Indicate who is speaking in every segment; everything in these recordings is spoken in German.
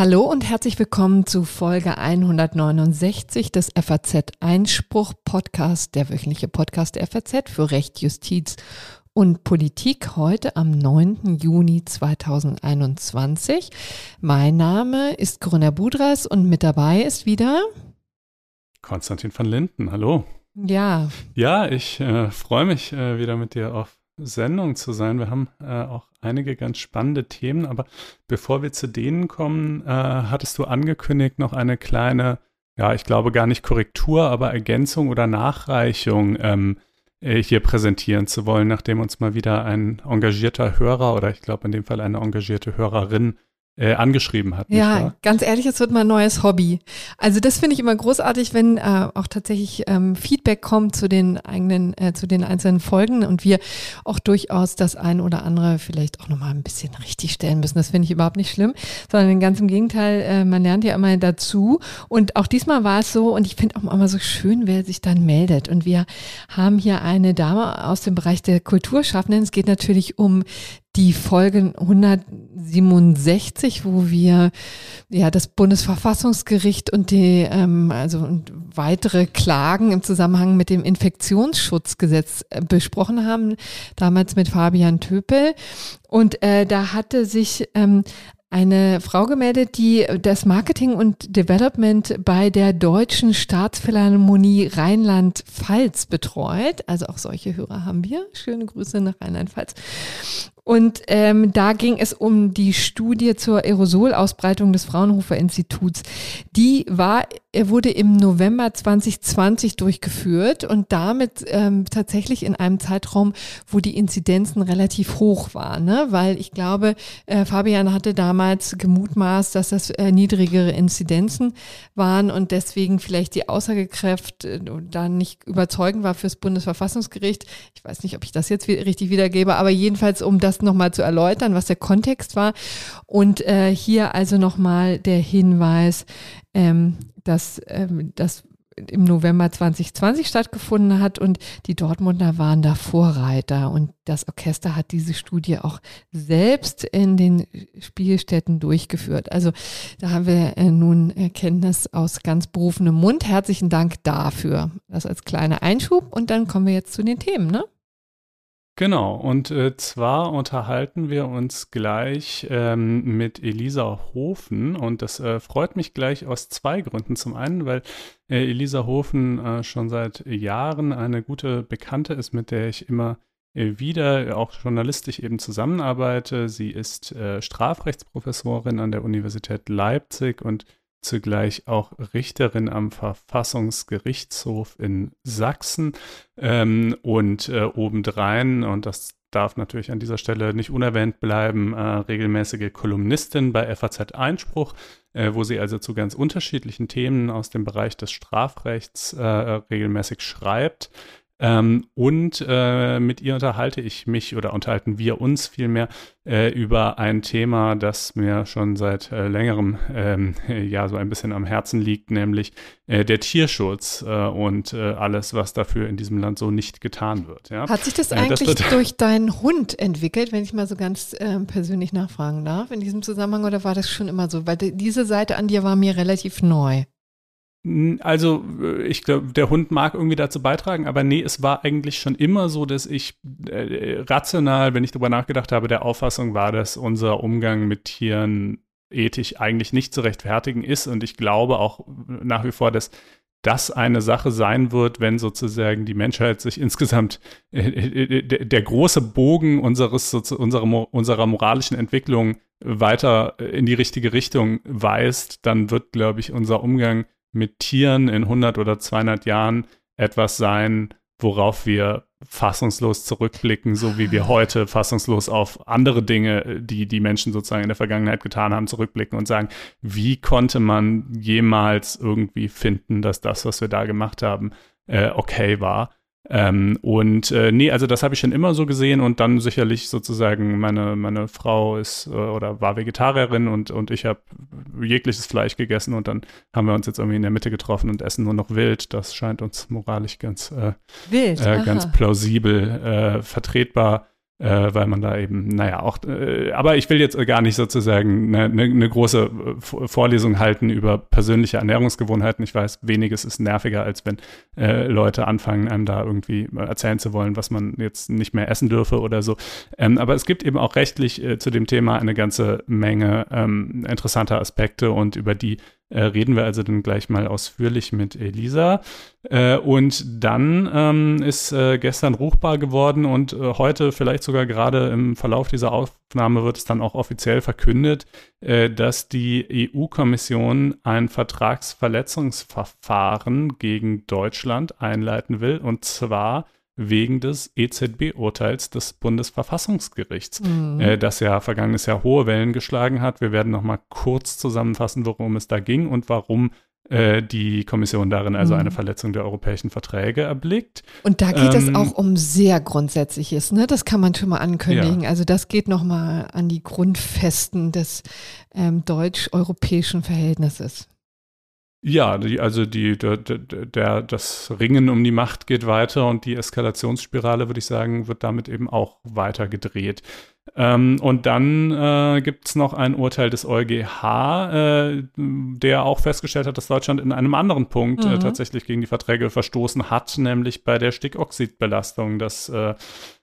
Speaker 1: Hallo und herzlich willkommen zu Folge 169 des FAZ Einspruch Podcast, der wöchentliche Podcast der FAZ für Recht, Justiz und Politik heute am 9. Juni 2021. Mein Name ist Corinna Budras und mit dabei ist wieder
Speaker 2: Konstantin van Linden. Hallo.
Speaker 1: Ja.
Speaker 2: Ja, ich äh, freue mich äh, wieder mit dir auf Sendung zu sein. Wir haben äh, auch einige ganz spannende Themen, aber bevor wir zu denen kommen, äh, hattest du angekündigt, noch eine kleine, ja, ich glaube gar nicht Korrektur, aber Ergänzung oder Nachreichung ähm, äh, hier präsentieren zu wollen, nachdem uns mal wieder ein engagierter Hörer oder ich glaube in dem Fall eine engagierte Hörerin äh, angeschrieben hat.
Speaker 1: Ja, ganz ehrlich, es wird mein neues Hobby. Also das finde ich immer großartig, wenn äh, auch tatsächlich ähm, Feedback kommt zu den eigenen, äh, zu den einzelnen Folgen und wir auch durchaus das ein oder andere vielleicht auch nochmal ein bisschen richtig stellen müssen. Das finde ich überhaupt nicht schlimm, sondern ganz im Gegenteil, äh, man lernt ja immer dazu. Und auch diesmal war es so und ich finde auch immer so schön, wer sich dann meldet. Und wir haben hier eine Dame aus dem Bereich der Kulturschaffenden. Es geht natürlich um die Folge 167, wo wir ja das Bundesverfassungsgericht und die ähm, also und weitere Klagen im Zusammenhang mit dem Infektionsschutzgesetz äh, besprochen haben, damals mit Fabian Töpel. Und äh, da hatte sich ähm, eine Frau gemeldet, die das Marketing und Development bei der Deutschen Staatsphilharmonie Rheinland-Pfalz betreut. Also auch solche Hörer haben wir. Schöne Grüße nach Rheinland-Pfalz. Und ähm, da ging es um die Studie zur Aerosolausbreitung des Fraunhofer Instituts. Die war, er wurde im November 2020 durchgeführt und damit ähm, tatsächlich in einem Zeitraum, wo die Inzidenzen relativ hoch waren. Ne? Weil ich glaube, äh, Fabian hatte damals gemutmaßt, dass das äh, niedrigere Inzidenzen waren und deswegen vielleicht die Aussagekräfte äh, da nicht überzeugend war fürs Bundesverfassungsgericht. Ich weiß nicht, ob ich das jetzt richtig wiedergebe, aber jedenfalls um das nochmal zu erläutern, was der Kontext war. Und äh, hier also nochmal der Hinweis, ähm, dass ähm, das im November 2020 stattgefunden hat und die Dortmunder waren da Vorreiter und das Orchester hat diese Studie auch selbst in den Spielstätten durchgeführt. Also da haben wir äh, nun Erkenntnis aus ganz berufenem Mund. Herzlichen Dank dafür. Das als kleiner Einschub und dann kommen wir jetzt zu den Themen, ne?
Speaker 2: Genau, und äh, zwar unterhalten wir uns gleich ähm, mit Elisa Hofen und das äh, freut mich gleich aus zwei Gründen. Zum einen, weil äh, Elisa Hofen äh, schon seit Jahren eine gute Bekannte ist, mit der ich immer äh, wieder auch journalistisch eben zusammenarbeite. Sie ist äh, Strafrechtsprofessorin an der Universität Leipzig und zugleich auch Richterin am Verfassungsgerichtshof in Sachsen ähm, und äh, obendrein, und das darf natürlich an dieser Stelle nicht unerwähnt bleiben, äh, regelmäßige Kolumnistin bei FAZ Einspruch, äh, wo sie also zu ganz unterschiedlichen Themen aus dem Bereich des Strafrechts äh, regelmäßig schreibt. Ähm, und äh, mit ihr unterhalte ich mich oder unterhalten wir uns vielmehr äh, über ein Thema, das mir schon seit äh, längerem ähm, ja so ein bisschen am Herzen liegt, nämlich äh, der Tierschutz äh, und äh, alles, was dafür in diesem Land so nicht getan wird. Ja?
Speaker 1: Hat sich das eigentlich das durch deinen Hund entwickelt, wenn ich mal so ganz ähm, persönlich nachfragen darf in diesem Zusammenhang oder war das schon immer so? Weil diese Seite an dir war mir relativ neu.
Speaker 2: Also, äh, ich glaube, der Hund mag irgendwie dazu beitragen, aber nee, es war eigentlich schon immer so, dass ich äh, rational, wenn ich darüber nachgedacht habe, der Auffassung war, dass unser Umgang mit Tieren ethisch eigentlich nicht zu rechtfertigen ist. Und ich glaube auch nach wie vor, dass das eine Sache sein wird, wenn sozusagen die Menschheit sich insgesamt äh, äh der große Bogen unseres, unserer, unserer moralischen Entwicklung weiter in die richtige Richtung weist, dann wird, glaube ich, unser Umgang mit Tieren in 100 oder 200 Jahren etwas sein, worauf wir fassungslos zurückblicken, so wie wir heute fassungslos auf andere Dinge, die die Menschen sozusagen in der Vergangenheit getan haben, zurückblicken und sagen, wie konnte man jemals irgendwie finden, dass das, was wir da gemacht haben, äh, okay war. Ähm, und äh, nee, also das habe ich schon immer so gesehen und dann sicherlich sozusagen meine, meine Frau ist äh, oder war Vegetarierin und, und ich habe jegliches Fleisch gegessen und dann haben wir uns jetzt irgendwie in der Mitte getroffen und essen nur noch wild. Das scheint uns moralisch ganz, äh,
Speaker 1: wild,
Speaker 2: äh, ganz plausibel äh, vertretbar äh, weil man da eben, naja, auch, äh, aber ich will jetzt gar nicht sozusagen eine, eine, eine große Vorlesung halten über persönliche Ernährungsgewohnheiten. Ich weiß, weniges ist nerviger, als wenn äh, Leute anfangen, einem da irgendwie erzählen zu wollen, was man jetzt nicht mehr essen dürfe oder so. Ähm, aber es gibt eben auch rechtlich äh, zu dem Thema eine ganze Menge ähm, interessanter Aspekte und über die äh, reden wir also dann gleich mal ausführlich mit Elisa. Äh, und dann ähm, ist äh, gestern ruchbar geworden und äh, heute, vielleicht sogar gerade im Verlauf dieser Aufnahme, wird es dann auch offiziell verkündet, äh, dass die EU-Kommission ein Vertragsverletzungsverfahren gegen Deutschland einleiten will. Und zwar wegen des EZB-Urteils des Bundesverfassungsgerichts, mhm. äh, das ja vergangenes Jahr hohe Wellen geschlagen hat. Wir werden noch mal kurz zusammenfassen, worum es da ging und warum äh, die Kommission darin also mhm. eine Verletzung der europäischen Verträge erblickt.
Speaker 1: Und da geht ähm, es auch um sehr Grundsätzliches, ne? Das kann man schon mal ankündigen. Ja. Also das geht noch mal an die Grundfesten des ähm, deutsch-europäischen Verhältnisses.
Speaker 2: Ja, die, also die, der, der, das Ringen um die Macht geht weiter und die Eskalationsspirale, würde ich sagen, wird damit eben auch weiter gedreht. Ähm, und dann äh, gibt es noch ein Urteil des EuGH, äh, der auch festgestellt hat, dass Deutschland in einem anderen Punkt äh, mhm. äh, tatsächlich gegen die Verträge verstoßen hat, nämlich bei der Stickoxidbelastung. Das äh,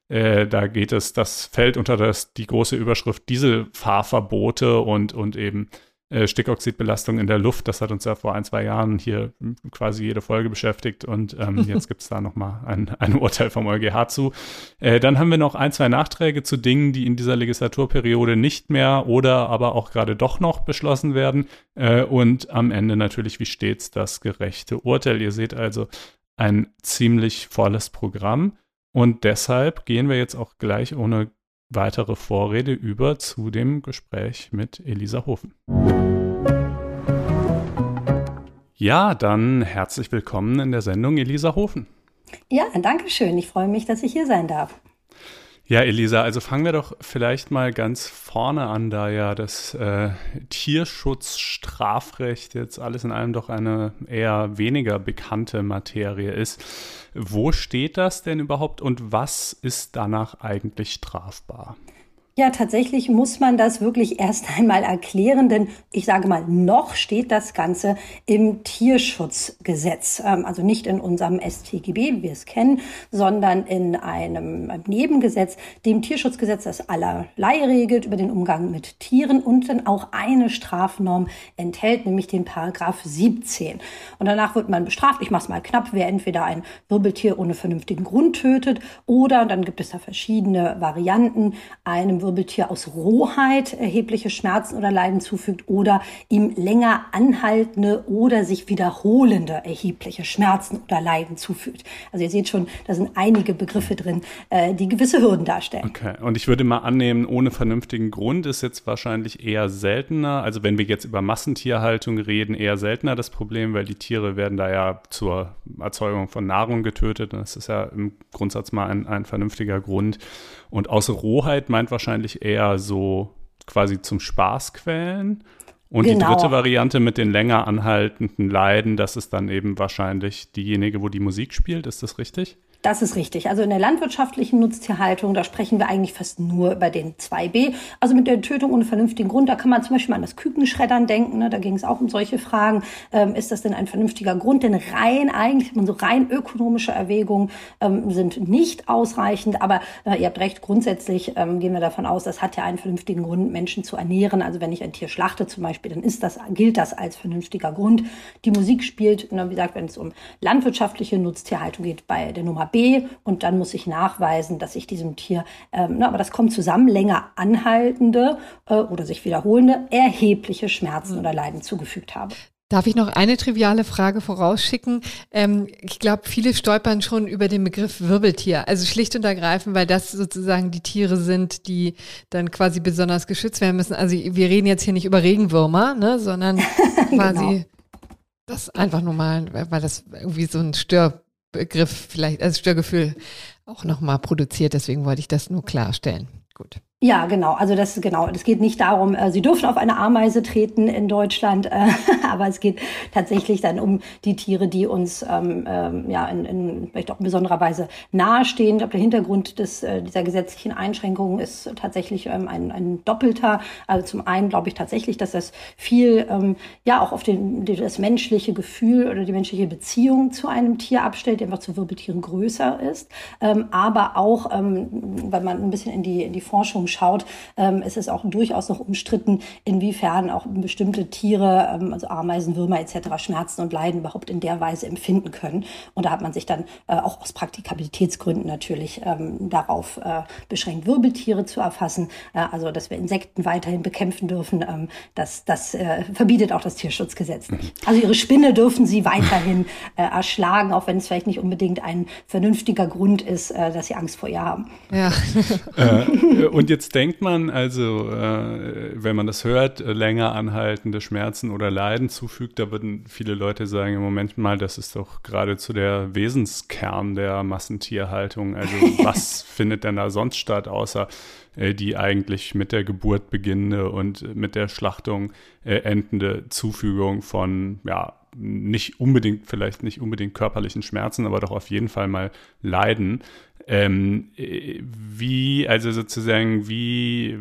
Speaker 2: äh, da geht es, das fällt unter das, die große Überschrift Dieselfahrverbote und, und eben Stickoxidbelastung in der Luft. Das hat uns ja vor ein, zwei Jahren hier quasi jede Folge beschäftigt und ähm, jetzt gibt es da nochmal ein, ein Urteil vom EuGH zu. Äh, dann haben wir noch ein, zwei Nachträge zu Dingen, die in dieser Legislaturperiode nicht mehr oder aber auch gerade doch noch beschlossen werden. Äh, und am Ende natürlich wie stets das gerechte Urteil. Ihr seht also ein ziemlich volles Programm. Und deshalb gehen wir jetzt auch gleich ohne weitere Vorrede über zu dem Gespräch mit Elisa Hofen. Ja, dann herzlich willkommen in der Sendung Elisa Hofen.
Speaker 3: Ja, danke schön. Ich freue mich, dass ich hier sein darf.
Speaker 2: Ja, Elisa, also fangen wir doch vielleicht mal ganz vorne an, da ja das äh, Tierschutzstrafrecht jetzt alles in allem doch eine eher weniger bekannte Materie ist. Wo steht das denn überhaupt und was ist danach eigentlich strafbar?
Speaker 3: Ja, tatsächlich muss man das wirklich erst einmal erklären, denn ich sage mal, noch steht das Ganze im Tierschutzgesetz. Ähm, also nicht in unserem StGB, wie wir es kennen, sondern in einem Nebengesetz, dem Tierschutzgesetz, das allerlei regelt über den Umgang mit Tieren und dann auch eine Strafnorm enthält, nämlich den Paragraph 17. Und danach wird man bestraft, ich mache es mal knapp, wer entweder ein Wirbeltier ohne vernünftigen Grund tötet oder, dann gibt es da verschiedene Varianten, einem Wirbeltier aus Rohheit erhebliche Schmerzen oder Leiden zufügt oder ihm länger anhaltende oder sich wiederholende erhebliche Schmerzen oder Leiden zufügt. Also ihr seht schon, da sind einige Begriffe drin, äh, die gewisse Hürden darstellen.
Speaker 2: Okay, und ich würde mal annehmen, ohne vernünftigen Grund ist jetzt wahrscheinlich eher seltener. Also wenn wir jetzt über Massentierhaltung reden, eher seltener das Problem, weil die Tiere werden da ja zur Erzeugung von Nahrung getötet. Das ist ja im Grundsatz mal ein, ein vernünftiger Grund. Und aus Rohheit meint wahrscheinlich eher so quasi zum Spaß quälen. Und genau. die dritte Variante mit den länger anhaltenden Leiden, das ist dann eben wahrscheinlich diejenige, wo die Musik spielt. Ist das richtig?
Speaker 3: Das ist richtig. Also in der landwirtschaftlichen Nutztierhaltung, da sprechen wir eigentlich fast nur über den 2b. Also mit der Tötung ohne vernünftigen Grund, da kann man zum Beispiel an das Kükenschreddern denken. Ne? Da ging es auch um solche Fragen. Ähm, ist das denn ein vernünftiger Grund? Denn rein, eigentlich, so rein ökonomische Erwägungen ähm, sind nicht ausreichend. Aber äh, ihr habt recht, grundsätzlich ähm, gehen wir davon aus, das hat ja einen vernünftigen Grund, Menschen zu ernähren. Also wenn ich ein Tier schlachte zum Beispiel, dann ist das, gilt das als vernünftiger Grund. Die Musik spielt, ne, wie gesagt, wenn es um landwirtschaftliche Nutztierhaltung geht, bei der Nummer B und dann muss ich nachweisen, dass ich diesem Tier, ähm, na, aber das kommt zusammen, länger anhaltende äh, oder sich wiederholende erhebliche Schmerzen mhm. oder Leiden zugefügt habe.
Speaker 1: Darf ich noch eine triviale Frage vorausschicken? Ähm, ich glaube, viele stolpern schon über den Begriff Wirbeltier. Also schlicht und ergreifend, weil das sozusagen die Tiere sind, die dann quasi besonders geschützt werden müssen. Also wir reden jetzt hier nicht über Regenwürmer, ne, sondern quasi genau. das einfach nur mal, weil das irgendwie so ein Stör Begriff vielleicht, also Störgefühl auch nochmal produziert. Deswegen wollte ich das nur klarstellen. Gut.
Speaker 3: Ja, genau. Also das genau. Es geht nicht darum, äh, Sie dürfen auf eine Ameise treten in Deutschland, äh, aber es geht tatsächlich dann um die Tiere, die uns ähm, ähm, ja in, in vielleicht auch in besonderer Weise nahestehen. Ich glaube, der Hintergrund des, äh, dieser gesetzlichen Einschränkungen ist tatsächlich ähm, ein, ein doppelter. Also zum einen glaube ich tatsächlich, dass das viel ähm, ja auch auf den, das menschliche Gefühl oder die menschliche Beziehung zu einem Tier abstellt, die einfach zu Wirbeltieren größer ist. Ähm, aber auch, ähm, wenn man ein bisschen in die in die Forschung schaut, ähm, ist es auch durchaus noch umstritten, inwiefern auch bestimmte Tiere, ähm, also Ameisen, Würmer etc. Schmerzen und Leiden überhaupt in der Weise empfinden können. Und da hat man sich dann äh, auch aus Praktikabilitätsgründen natürlich ähm, darauf äh, beschränkt, Wirbeltiere zu erfassen. Äh, also, dass wir Insekten weiterhin bekämpfen dürfen, ähm, das, das äh, verbietet auch das Tierschutzgesetz nicht. Also ihre Spinne dürfen sie weiterhin äh, erschlagen, auch wenn es vielleicht nicht unbedingt ein vernünftiger Grund ist, äh, dass sie Angst vor ihr haben.
Speaker 2: Ja. äh, und jetzt denkt man also, äh, wenn man das hört, äh, länger anhaltende Schmerzen oder Leiden zufügt, da würden viele Leute sagen, im Moment mal, das ist doch geradezu der Wesenskern der Massentierhaltung. Also was findet denn da sonst statt, außer äh, die eigentlich mit der Geburt beginnende und mit der Schlachtung äh, endende Zufügung von, ja, nicht unbedingt, vielleicht nicht unbedingt körperlichen Schmerzen, aber doch auf jeden Fall mal Leiden. Ähm, wie, also sozusagen, wie,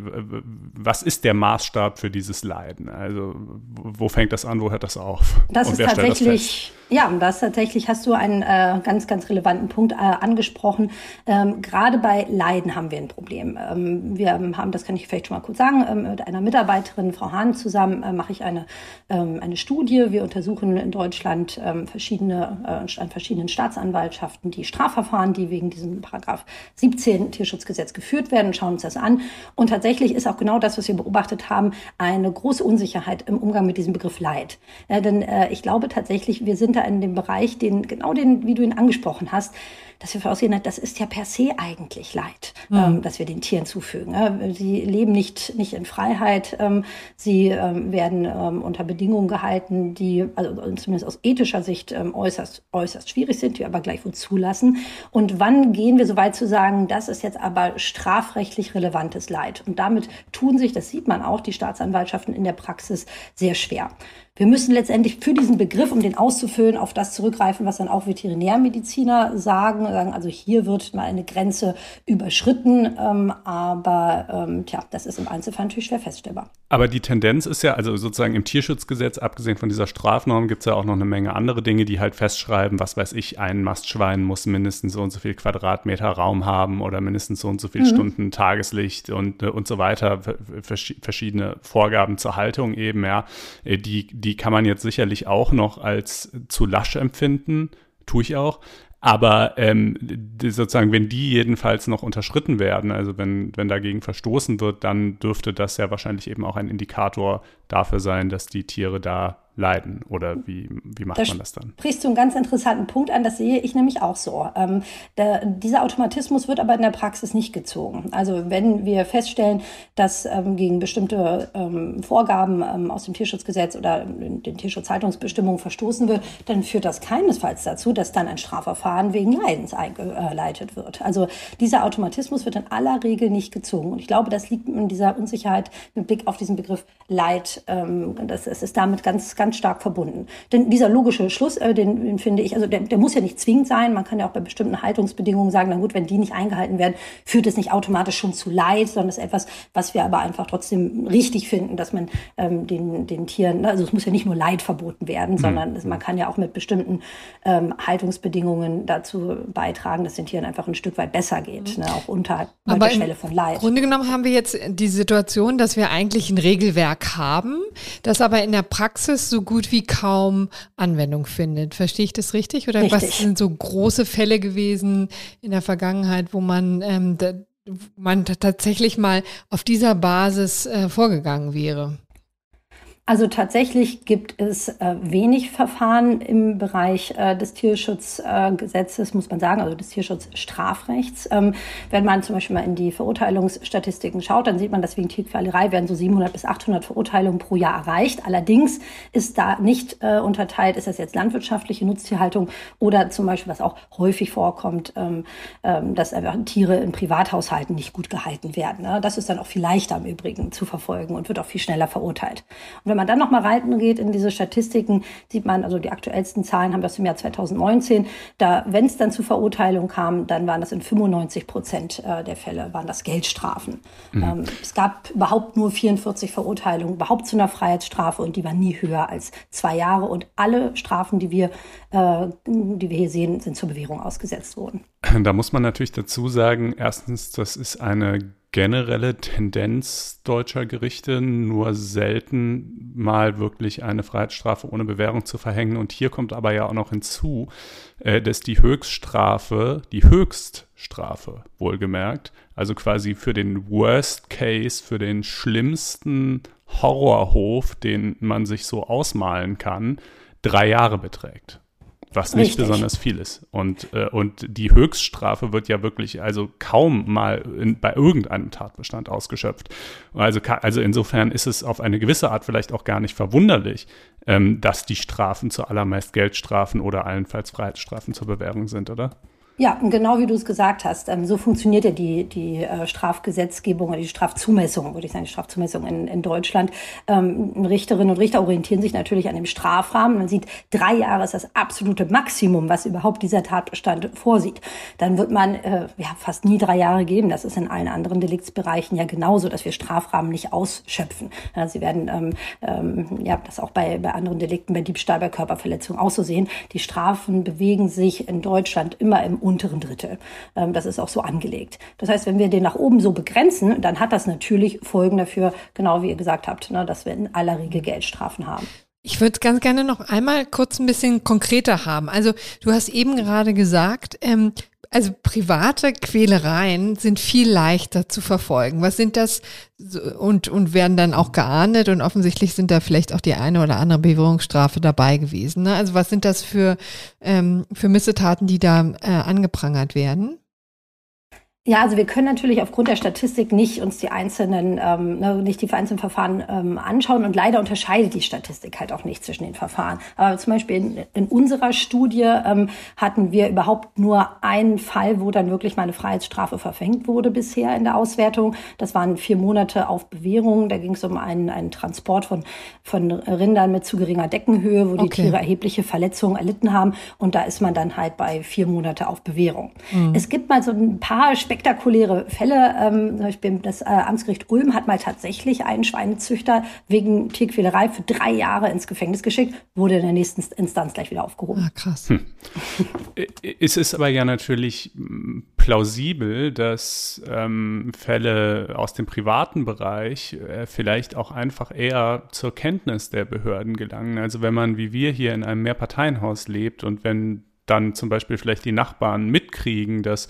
Speaker 2: was ist der Maßstab für dieses Leiden? Also, wo fängt das an, wo hört das auf?
Speaker 3: Das ist tatsächlich, ja, das tatsächlich hast du einen äh, ganz, ganz relevanten Punkt äh, angesprochen. Ähm, Gerade bei Leiden haben wir ein Problem. Ähm, wir haben, das kann ich vielleicht schon mal kurz sagen, ähm, mit einer Mitarbeiterin, Frau Hahn, zusammen äh, mache ich eine, ähm, eine Studie. Wir untersuchen in Deutschland ähm, verschiedene, äh, an verschiedenen Staatsanwaltschaften die Strafverfahren, die wegen diesem Paragraph 17 Tierschutzgesetz geführt werden, schauen uns das an. Und tatsächlich ist auch genau das, was wir beobachtet haben, eine große Unsicherheit im Umgang mit diesem Begriff Leid. Äh, denn äh, ich glaube tatsächlich, wir sind da in dem Bereich, den, genau den, wie du ihn angesprochen hast, dass wir voraussehen, das ist ja per se eigentlich Leid, mhm. ähm, dass wir den Tieren zufügen. Sie leben nicht, nicht in Freiheit, ähm, sie ähm, werden ähm, unter Bedingungen gehalten, die also zumindest aus ethischer Sicht ähm, äußerst, äußerst schwierig sind, die aber gleichwohl zulassen. Und wann gehen wir so weit zu sagen, das ist jetzt aber strafrechtlich relevantes Leid? Und damit tun sich, das sieht man auch, die Staatsanwaltschaften in der Praxis sehr schwer. Wir müssen letztendlich für diesen Begriff, um den auszufüllen, auf das zurückgreifen, was dann auch Veterinärmediziner sagen. sagen also hier wird mal eine Grenze überschritten, ähm, aber ähm, tja, das ist im Einzelfall natürlich schwer feststellbar.
Speaker 2: Aber die Tendenz ist ja, also sozusagen im Tierschutzgesetz, abgesehen von dieser Strafnorm, gibt es ja auch noch eine Menge andere Dinge, die halt festschreiben, was weiß ich, ein Mastschwein muss mindestens so und so viel Quadratmeter Raum haben oder mindestens so und so viel mhm. Stunden Tageslicht und, äh, und so weiter, verschiedene Vorgaben zur Haltung eben, ja, äh, die, die die kann man jetzt sicherlich auch noch als zu lasch empfinden, tue ich auch. Aber ähm, sozusagen, wenn die jedenfalls noch unterschritten werden, also wenn, wenn dagegen verstoßen wird, dann dürfte das ja wahrscheinlich eben auch ein Indikator dafür sein, dass die Tiere da leiden? Oder wie, wie macht da man das dann?
Speaker 3: Sprichst du einen ganz interessanten Punkt an, das sehe ich nämlich auch so. Ähm, der, dieser Automatismus wird aber in der Praxis nicht gezogen. Also wenn wir feststellen, dass ähm, gegen bestimmte ähm, Vorgaben ähm, aus dem Tierschutzgesetz oder den Tierschutzhaltungsbestimmungen verstoßen wird, dann führt das keinesfalls dazu, dass dann ein Strafverfahren wegen Leidens eingeleitet wird. Also dieser Automatismus wird in aller Regel nicht gezogen. Und ich glaube, das liegt in dieser Unsicherheit mit Blick auf diesen Begriff Leid. Ähm, das, es ist damit ganz, ganz ganz stark verbunden. Denn dieser logische Schluss, äh, den, den finde ich, also der, der muss ja nicht zwingend sein. Man kann ja auch bei bestimmten Haltungsbedingungen sagen, na gut, wenn die nicht eingehalten werden, führt es nicht automatisch schon zu Leid, sondern es ist etwas, was wir aber einfach trotzdem richtig finden, dass man ähm, den, den Tieren, also es muss ja nicht nur Leid verboten werden, mhm. sondern es, man kann ja auch mit bestimmten ähm, Haltungsbedingungen dazu beitragen, dass den Tieren einfach ein Stück weit besser geht, mhm. ne, auch unter der Schwelle von Leid.
Speaker 1: Im Grunde genommen haben wir jetzt die Situation, dass wir eigentlich ein Regelwerk haben, das aber in der Praxis so so gut wie kaum Anwendung findet. Verstehe ich das richtig? Oder richtig. was sind so große Fälle gewesen in der Vergangenheit, wo man, ähm, da, man tatsächlich mal auf dieser Basis äh, vorgegangen wäre?
Speaker 3: Also tatsächlich gibt es äh, wenig Verfahren im Bereich äh, des Tierschutzgesetzes, äh, muss man sagen, also des Tierschutzstrafrechts. Ähm, wenn man zum Beispiel mal in die Verurteilungsstatistiken schaut, dann sieht man, dass wegen Tierquälerei werden so 700 bis 800 Verurteilungen pro Jahr erreicht. Allerdings ist da nicht äh, unterteilt, ist das jetzt landwirtschaftliche Nutztierhaltung oder zum Beispiel, was auch häufig vorkommt, ähm, ähm, dass Tiere in Privathaushalten nicht gut gehalten werden. Ne? Das ist dann auch viel leichter im Übrigen zu verfolgen und wird auch viel schneller verurteilt. Und wenn man dann nochmal reingeht in diese Statistiken, sieht man, also die aktuellsten Zahlen haben das im Jahr 2019. Da, wenn es dann zu Verurteilung kam, dann waren das in 95 Prozent äh, der Fälle, waren das Geldstrafen. Mhm. Ähm, es gab überhaupt nur 44 Verurteilungen, überhaupt zu einer Freiheitsstrafe und die waren nie höher als zwei Jahre. Und alle Strafen, die wir, äh, die wir hier sehen, sind zur Bewährung ausgesetzt worden.
Speaker 2: Da muss man natürlich dazu sagen, erstens, das ist eine generelle Tendenz deutscher Gerichte, nur selten mal wirklich eine Freiheitsstrafe ohne Bewährung zu verhängen. Und hier kommt aber ja auch noch hinzu, äh, dass die Höchststrafe, die Höchststrafe wohlgemerkt, also quasi für den Worst Case, für den schlimmsten Horrorhof, den man sich so ausmalen kann, drei Jahre beträgt was nicht Richtig. besonders viel ist. Und, äh, und die Höchststrafe wird ja wirklich also kaum mal in, bei irgendeinem Tatbestand ausgeschöpft. Also, also insofern ist es auf eine gewisse Art vielleicht auch gar nicht verwunderlich, ähm, dass die Strafen zuallermeist Geldstrafen oder allenfalls Freiheitsstrafen zur Bewährung sind, oder?
Speaker 3: Ja, genau wie du es gesagt hast. Ähm, so funktioniert ja die, die äh, Strafgesetzgebung oder die Strafzumessung, würde ich sagen, die Strafzumessung in, in Deutschland. Ähm, Richterinnen und Richter orientieren sich natürlich an dem Strafrahmen. Man sieht, drei Jahre ist das absolute Maximum, was überhaupt dieser Tatbestand vorsieht. Dann wird man äh, ja, fast nie drei Jahre geben. Das ist in allen anderen Deliktsbereichen ja genauso, dass wir Strafrahmen nicht ausschöpfen. Ja, sie werden ähm, ähm, ja das auch bei, bei anderen Delikten, bei Diebstahl, bei Körperverletzung auch so sehen. Die Strafen bewegen sich in Deutschland immer im unteren Drittel. Ähm, das ist auch so angelegt. Das heißt, wenn wir den nach oben so begrenzen, dann hat das natürlich Folgen dafür, genau wie ihr gesagt habt, ne, dass wir in aller Regel Geldstrafen haben.
Speaker 1: Ich würde ganz gerne noch einmal kurz ein bisschen konkreter haben. Also du hast eben gerade gesagt, ähm, also private Quälereien sind viel leichter zu verfolgen. Was sind das und, und werden dann auch geahndet und offensichtlich sind da vielleicht auch die eine oder andere Bewährungsstrafe dabei gewesen. Ne? Also was sind das für, ähm, für Missetaten, die da äh, angeprangert werden?
Speaker 3: Ja, also wir können natürlich aufgrund der Statistik nicht uns die einzelnen, ähm, ne, nicht die einzelnen Verfahren ähm, anschauen und leider unterscheidet die Statistik halt auch nicht zwischen den Verfahren. Aber zum Beispiel in, in unserer Studie ähm, hatten wir überhaupt nur einen Fall, wo dann wirklich mal eine Freiheitsstrafe verfängt wurde bisher in der Auswertung. Das waren vier Monate auf Bewährung. Da ging es um einen, einen Transport von, von Rindern mit zu geringer Deckenhöhe, wo die okay. Tiere erhebliche Verletzungen erlitten haben. Und da ist man dann halt bei vier Monate auf Bewährung. Mhm. Es gibt mal so ein paar Spek spektakuläre Fälle. Ähm, zum Beispiel das äh, Amtsgericht Ulm hat mal tatsächlich einen Schweinezüchter wegen Tierquälerei für drei Jahre ins Gefängnis geschickt, wurde in der nächsten Instanz gleich wieder aufgehoben.
Speaker 1: Ah, krass. Hm.
Speaker 2: es ist aber ja natürlich hm, plausibel, dass ähm, Fälle aus dem privaten Bereich äh, vielleicht auch einfach eher zur Kenntnis der Behörden gelangen. Also wenn man wie wir hier in einem Mehrparteienhaus lebt und wenn dann zum Beispiel vielleicht die Nachbarn mitkriegen, dass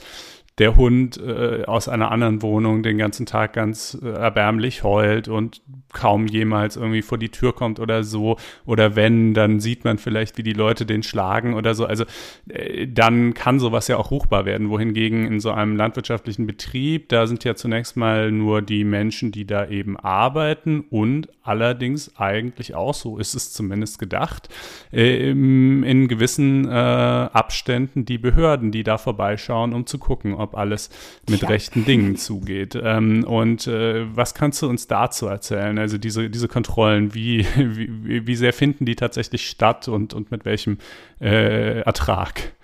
Speaker 2: der Hund äh, aus einer anderen Wohnung den ganzen Tag ganz äh, erbärmlich heult und kaum jemals irgendwie vor die Tür kommt oder so. Oder wenn, dann sieht man vielleicht, wie die Leute den schlagen oder so. Also äh, dann kann sowas ja auch ruchbar werden. Wohingegen in so einem landwirtschaftlichen Betrieb, da sind ja zunächst mal nur die Menschen, die da eben arbeiten und allerdings eigentlich auch, so ist es zumindest gedacht, äh, in gewissen äh, Abständen die Behörden, die da vorbeischauen, um zu gucken, ob ob alles mit ja. rechten Dingen zugeht. Ähm, und äh, was kannst du uns dazu erzählen? Also diese, diese Kontrollen, wie, wie, wie sehr finden die tatsächlich statt und, und mit welchem äh, Ertrag?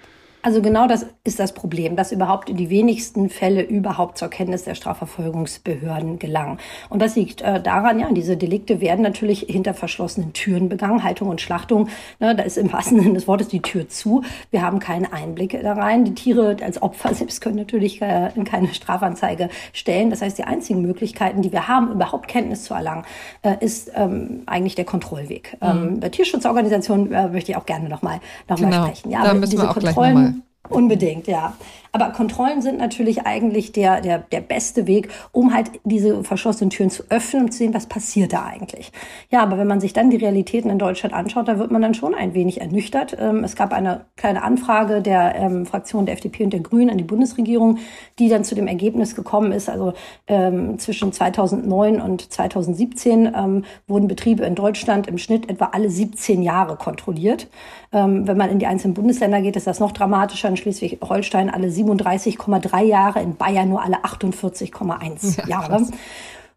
Speaker 3: Also genau das ist das Problem, dass überhaupt in die wenigsten Fälle überhaupt zur Kenntnis der Strafverfolgungsbehörden gelangen. Und das liegt äh, daran, ja, diese Delikte werden natürlich hinter verschlossenen Türen begangen, Haltung und Schlachtung. Ne, da ist im wahrsten Sinne des Wortes die Tür zu. Wir haben keinen Einblick da rein. Die Tiere als Opfer selbst können natürlich äh, keine Strafanzeige stellen. Das heißt, die einzigen Möglichkeiten, die wir haben, überhaupt Kenntnis zu erlangen, äh, ist ähm, eigentlich der Kontrollweg. Mhm. Ähm, bei Tierschutzorganisationen äh, möchte ich auch gerne nochmal noch, mal, noch genau. mal sprechen.
Speaker 1: Ja, da müssen diese wir auch Kontrollen,
Speaker 3: Unbedingt, ja. Aber Kontrollen sind natürlich eigentlich der, der, der beste Weg, um halt diese verschlossenen Türen zu öffnen und zu sehen, was passiert da eigentlich. Ja, aber wenn man sich dann die Realitäten in Deutschland anschaut, da wird man dann schon ein wenig ernüchtert. Ähm, es gab eine kleine Anfrage der ähm, Fraktion der FDP und der Grünen an die Bundesregierung, die dann zu dem Ergebnis gekommen ist, also ähm, zwischen 2009 und 2017 ähm, wurden Betriebe in Deutschland im Schnitt etwa alle 17 Jahre kontrolliert. Ähm, wenn man in die einzelnen Bundesländer geht, ist das noch dramatischer. In Schleswig-Holstein alle 37,3 Jahre, in Bayern nur alle 48,1 ja, Jahre. Krass.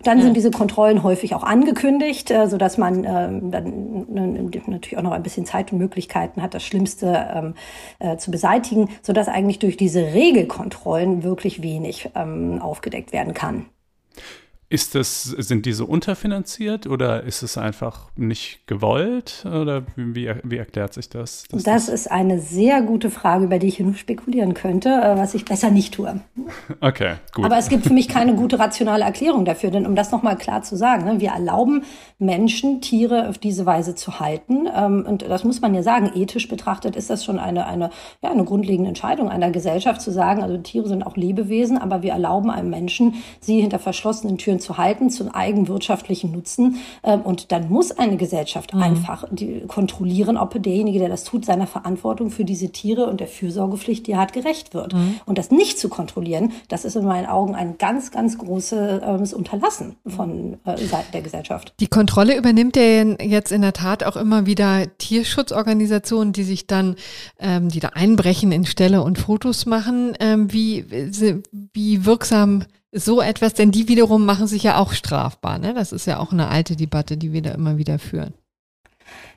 Speaker 3: Dann sind diese Kontrollen häufig auch angekündigt, äh, so dass man ähm, dann natürlich auch noch ein bisschen Zeit und Möglichkeiten hat, das Schlimmste ähm, äh, zu beseitigen, so dass eigentlich durch diese Regelkontrollen wirklich wenig ähm, aufgedeckt werden kann.
Speaker 2: Ist das, sind diese unterfinanziert oder ist es einfach nicht gewollt? Oder wie, wie erklärt sich das?
Speaker 3: Das, das ist eine sehr gute Frage, über die ich nur spekulieren könnte, äh, was ich besser nicht tue.
Speaker 2: Okay, gut.
Speaker 3: Aber es gibt für mich keine gute rationale Erklärung dafür, denn um das nochmal klar zu sagen, ne, wir erlauben Menschen, Tiere auf diese Weise zu halten. Ähm, und das muss man ja sagen, ethisch betrachtet ist das schon eine, eine, ja, eine grundlegende Entscheidung einer Gesellschaft zu sagen, also Tiere sind auch Lebewesen, aber wir erlauben einem Menschen, sie hinter verschlossenen Türen zu halten, zum eigenwirtschaftlichen Nutzen. Ähm, und dann muss eine Gesellschaft mhm. einfach kontrollieren, ob derjenige, der das tut, seiner Verantwortung für diese Tiere und der Fürsorgepflicht, die er hat, gerecht wird. Mhm. Und das nicht zu kontrollieren, das ist in meinen Augen ein ganz, ganz großes Unterlassen von äh, Seiten der Gesellschaft.
Speaker 1: Die Kontrolle übernimmt ja jetzt in der Tat auch immer wieder Tierschutzorganisationen, die sich dann, ähm, die da einbrechen in Ställe und Fotos machen. Ähm, wie, wie wirksam so etwas, denn die wiederum machen sich ja auch strafbar. Ne? Das ist ja auch eine alte Debatte, die wir da immer wieder führen.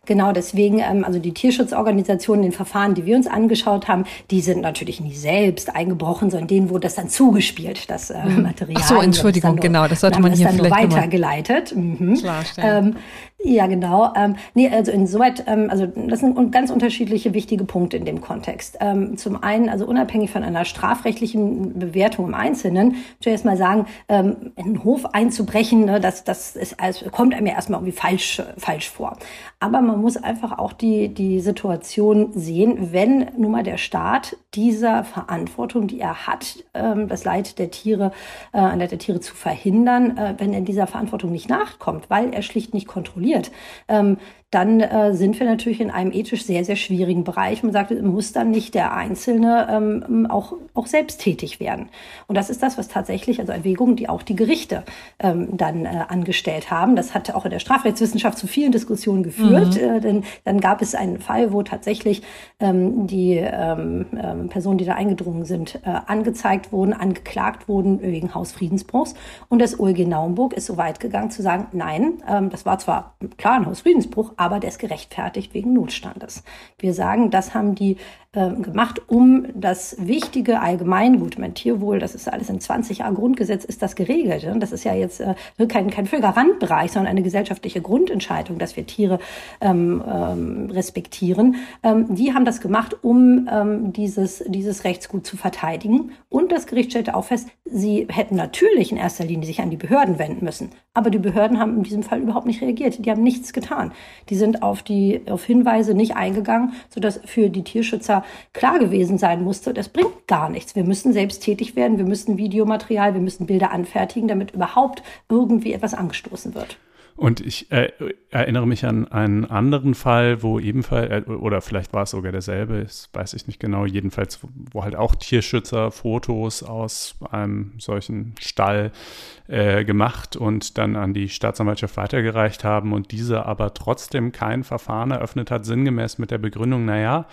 Speaker 3: Genau, deswegen, ähm, also die Tierschutzorganisationen, den Verfahren, die wir uns angeschaut haben, die sind natürlich nicht selbst eingebrochen, sondern denen wurde das dann zugespielt, das äh, mhm. Material.
Speaker 1: Ach so, Entschuldigung, nur, genau, das sollte man hier vielleicht
Speaker 3: nur weitergeleitet. Mhm. Ähm, ja, genau. Ähm, nee, also insoweit, ähm, also das sind ganz unterschiedliche wichtige Punkte in dem Kontext. Ähm, zum einen, also unabhängig von einer strafrechtlichen Bewertung im Einzelnen, ich jetzt mal sagen, ähm, in einen Hof einzubrechen, ne, das, das ist, also, kommt einem ja erstmal irgendwie falsch, falsch vor. Aber man muss einfach auch die, die Situation sehen, wenn nun mal der Staat dieser Verantwortung, die er hat, ähm, das Leid der Tiere, äh, an der Tiere zu verhindern, äh, wenn er dieser Verantwortung nicht nachkommt, weil er schlicht nicht kontrolliert kontrolliert. Ähm, dann äh, sind wir natürlich in einem ethisch sehr, sehr schwierigen Bereich. Man sagt, muss dann nicht der Einzelne ähm, auch, auch selbst tätig werden. Und das ist das, was tatsächlich, also Erwägungen, die auch die Gerichte ähm, dann äh, angestellt haben. Das hat auch in der Strafrechtswissenschaft zu vielen Diskussionen geführt. Mhm. Äh, denn dann gab es einen Fall, wo tatsächlich ähm, die ähm, ähm, Personen, die da eingedrungen sind, äh, angezeigt wurden, angeklagt wurden wegen Hausfriedensbruchs. Und das OLG Naumburg ist so weit gegangen zu sagen, nein, ähm, das war zwar klar ein Hausfriedensbruch, aber der ist gerechtfertigt wegen Notstandes. Wir sagen, das haben die äh, gemacht, um das wichtige Allgemeingut, mein Tierwohl, das ist alles in 20 Jahren Grundgesetz, ist das geregelt. Ne? Das ist ja jetzt äh, kein, kein völliger Randbereich, sondern eine gesellschaftliche Grundentscheidung, dass wir Tiere ähm, ähm, respektieren. Ähm, die haben das gemacht, um ähm, dieses, dieses Rechtsgut zu verteidigen. Und das Gericht stellte auch fest, sie hätten natürlich in erster Linie sich an die Behörden wenden müssen. Aber die Behörden haben in diesem Fall überhaupt nicht reagiert. Die haben nichts getan. Die sind auf die auf Hinweise nicht eingegangen, sodass für die Tierschützer klar gewesen sein musste, das bringt gar nichts. Wir müssen selbst tätig werden, wir müssen Videomaterial, wir müssen Bilder anfertigen, damit überhaupt irgendwie etwas angestoßen wird.
Speaker 2: Und ich äh, erinnere mich an einen anderen Fall, wo ebenfalls, äh, oder vielleicht war es sogar derselbe, das weiß ich nicht genau, jedenfalls, wo halt auch Tierschützer Fotos aus einem solchen Stall äh, gemacht und dann an die Staatsanwaltschaft weitergereicht haben und diese aber trotzdem kein Verfahren eröffnet hat, sinngemäß mit der Begründung, naja,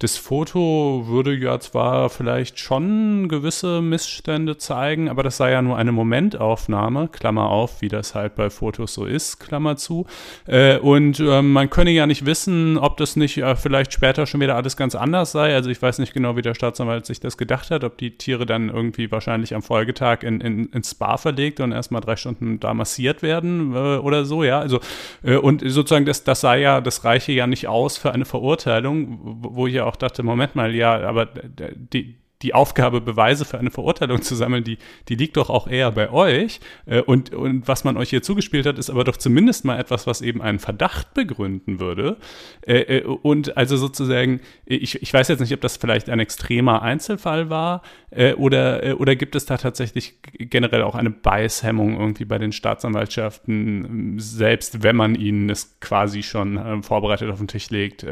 Speaker 2: das Foto würde ja zwar vielleicht schon gewisse Missstände zeigen, aber das sei ja nur eine Momentaufnahme, Klammer auf, wie das halt bei Fotos so ist, Klammer zu. Äh, und äh, man könne ja nicht wissen, ob das nicht äh, vielleicht später schon wieder alles ganz anders sei. Also ich weiß nicht genau, wie der Staatsanwalt sich das gedacht hat, ob die Tiere dann irgendwie wahrscheinlich am Folgetag in, in, ins Spa verlegt und erstmal drei Stunden da massiert werden äh, oder so, ja. Also, äh, und sozusagen, das, das sei ja, das reiche ja nicht aus für eine Verurteilung, wo ich ja auch dachte, Moment mal, ja, aber die, die Aufgabe, Beweise für eine Verurteilung zu sammeln, die, die liegt doch auch eher bei euch. Äh, und, und was man euch hier zugespielt hat, ist aber doch zumindest mal etwas, was eben einen Verdacht begründen würde. Äh, äh, und also sozusagen, ich, ich weiß jetzt nicht, ob das vielleicht ein extremer Einzelfall war oder, oder gibt es da tatsächlich generell auch eine Beißhemmung irgendwie bei den Staatsanwaltschaften, selbst wenn man ihnen es quasi schon vorbereitet auf den Tisch legt,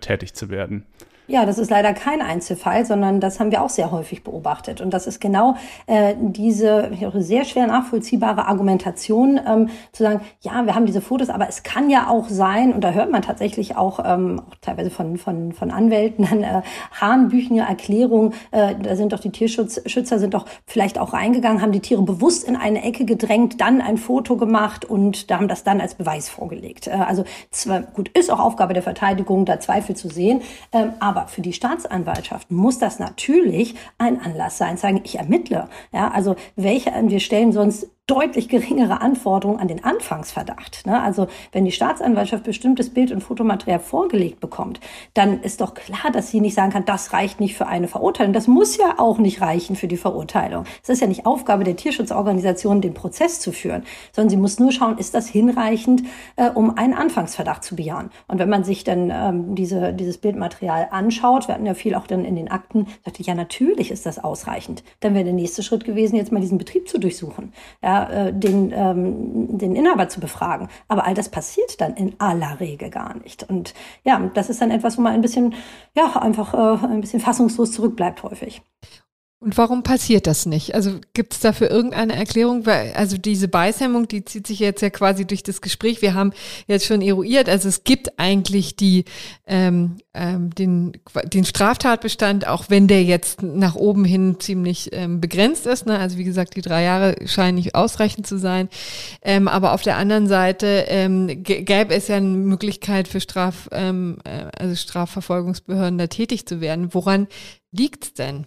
Speaker 2: tätig zu werden?
Speaker 3: Ja, das ist leider kein Einzelfall, sondern das haben wir auch sehr häufig beobachtet. Und das ist genau äh, diese sehr schwer nachvollziehbare Argumentation, ähm, zu sagen, ja, wir haben diese Fotos, aber es kann ja auch sein, und da hört man tatsächlich auch, ähm, auch teilweise von, von, von Anwälten, dann äh, Hahnbüchner Erklärungen, äh, da sind doch die Tierschützer sind doch vielleicht auch reingegangen, haben die Tiere bewusst in eine Ecke gedrängt, dann ein Foto gemacht und da haben das dann als Beweis vorgelegt. Äh, also zwar, gut, ist auch Aufgabe der Verteidigung, da Zweifel zu sehen, ähm, aber aber für die Staatsanwaltschaft muss das natürlich ein Anlass sein, sagen, ich ermittle. Ja, also welche, wir stellen sonst deutlich geringere Anforderungen an den Anfangsverdacht. Ne? Also wenn die Staatsanwaltschaft bestimmtes Bild- und Fotomaterial vorgelegt bekommt, dann ist doch klar, dass sie nicht sagen kann, das reicht nicht für eine Verurteilung. Das muss ja auch nicht reichen für die Verurteilung. Es ist ja nicht Aufgabe der Tierschutzorganisation, den Prozess zu führen, sondern sie muss nur schauen, ist das hinreichend, äh, um einen Anfangsverdacht zu bejahen. Und wenn man sich dann ähm, diese, dieses Bildmaterial anschaut, wir hatten ja viel auch dann in den Akten, sagte ja, natürlich ist das ausreichend. Dann wäre der nächste Schritt gewesen, jetzt mal diesen Betrieb zu durchsuchen. Ja, äh, den, ähm, den Inhaber zu befragen. Aber all das passiert dann in aller Regel gar nicht. Und ja, das ist dann etwas, wo man ein bisschen, ja, einfach äh, ein bisschen fassungslos zurückbleibt häufig.
Speaker 1: Und warum passiert das nicht? Also gibt es dafür irgendeine Erklärung? Weil, also diese Beißhemmung, die zieht sich jetzt ja quasi durch das Gespräch. Wir haben jetzt schon eruiert, also es gibt eigentlich die, ähm, ähm, den, den Straftatbestand, auch wenn der jetzt nach oben hin ziemlich ähm, begrenzt ist. Ne? Also wie gesagt, die drei Jahre scheinen nicht ausreichend zu sein. Ähm, aber auf der anderen Seite ähm, gäbe es ja eine Möglichkeit für Straf, ähm, äh, also Strafverfolgungsbehörden da tätig zu werden. Woran liegt's denn?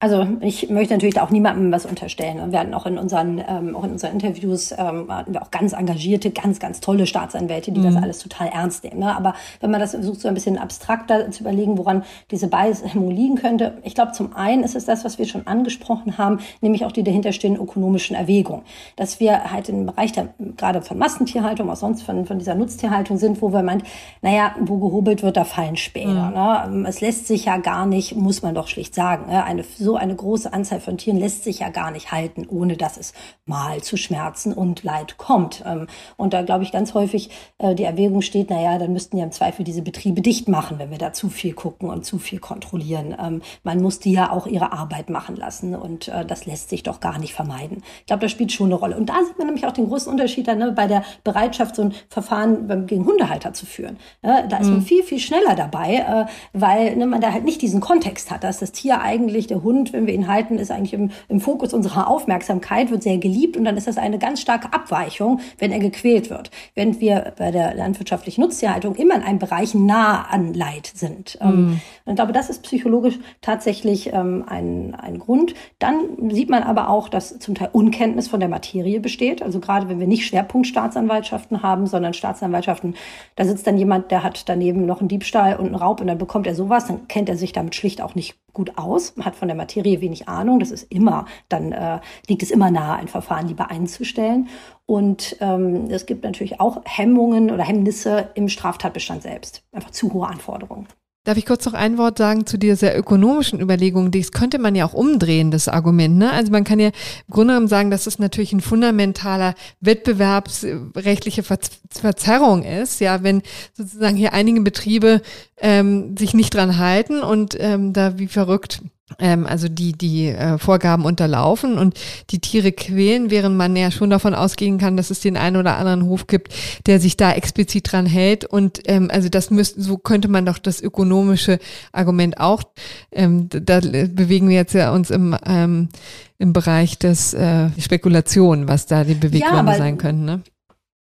Speaker 3: Also ich möchte natürlich auch niemandem was unterstellen. Und wir hatten auch in unseren, ähm, auch in unseren Interviews ähm, hatten wir auch ganz engagierte, ganz, ganz tolle Staatsanwälte, die mhm. das alles total ernst nehmen. Ne? Aber wenn man das versucht, so ein bisschen abstrakter zu überlegen, woran diese Beißhemmung liegen könnte, ich glaube, zum einen ist es das, was wir schon angesprochen haben, nämlich auch die dahinterstehenden ökonomischen Erwägungen. Dass wir halt im Bereich der, gerade von Massentierhaltung, auch sonst von, von dieser Nutztierhaltung sind, wo wir meint, naja, wo gehobelt wird, da fallen Späher. Mhm. Ne? Es lässt sich ja gar nicht, muss man doch schlicht sagen, ne? eine so eine große Anzahl von Tieren lässt sich ja gar nicht halten, ohne dass es mal zu Schmerzen und Leid kommt. Ähm, und da glaube ich ganz häufig äh, die Erwägung steht, naja, dann müssten ja im Zweifel diese Betriebe dicht machen, wenn wir da zu viel gucken und zu viel kontrollieren. Ähm, man muss die ja auch ihre Arbeit machen lassen und äh, das lässt sich doch gar nicht vermeiden. Ich glaube, das spielt schon eine Rolle. Und da sieht man nämlich auch den großen Unterschied dann ne, bei der Bereitschaft, so ein Verfahren gegen Hundehalter zu führen. da ist man mhm. viel, viel schneller dabei, äh, weil ne, man da halt nicht diesen Kontext hat, dass das Tier eigentlich, der Hund Hund, wenn wir ihn halten, ist eigentlich im, im Fokus unserer Aufmerksamkeit, wird sehr geliebt und dann ist das eine ganz starke Abweichung, wenn er gequält wird. Während wir bei der landwirtschaftlichen Nutztierhaltung immer in einem Bereich nah an Leid sind. Mhm. Und ich glaube, das ist psychologisch tatsächlich ähm, ein, ein Grund. Dann sieht man aber auch, dass zum Teil Unkenntnis von der Materie besteht. Also gerade wenn wir nicht Schwerpunktstaatsanwaltschaften haben, sondern Staatsanwaltschaften, da sitzt dann jemand, der hat daneben noch einen Diebstahl und einen Raub und dann bekommt er sowas, dann kennt er sich damit schlicht auch nicht gut aus, hat von der Materie wenig Ahnung. Das ist immer, dann äh, liegt es immer nahe, ein Verfahren lieber einzustellen. Und ähm, es gibt natürlich auch Hemmungen oder Hemmnisse im Straftatbestand selbst. Einfach zu hohe Anforderungen.
Speaker 1: Darf ich kurz noch ein Wort sagen zu dieser ökonomischen Überlegung? Das könnte man ja auch umdrehen, das Argument. Ne? Also man kann ja im Grunde genommen sagen, dass es natürlich ein fundamentaler wettbewerbsrechtliche Verzerrung ist, ja, wenn sozusagen hier einige Betriebe ähm, sich nicht dran halten und ähm, da wie verrückt also die, die äh, Vorgaben unterlaufen und die Tiere quälen, während man ja schon davon ausgehen kann, dass es den einen oder anderen Hof gibt, der sich da explizit dran hält. Und ähm, also das müsste, so könnte man doch das ökonomische Argument auch, ähm, da bewegen wir jetzt ja uns im, ähm, im Bereich des äh, Spekulation, was da die Beweggründe ja, sein können. Ne?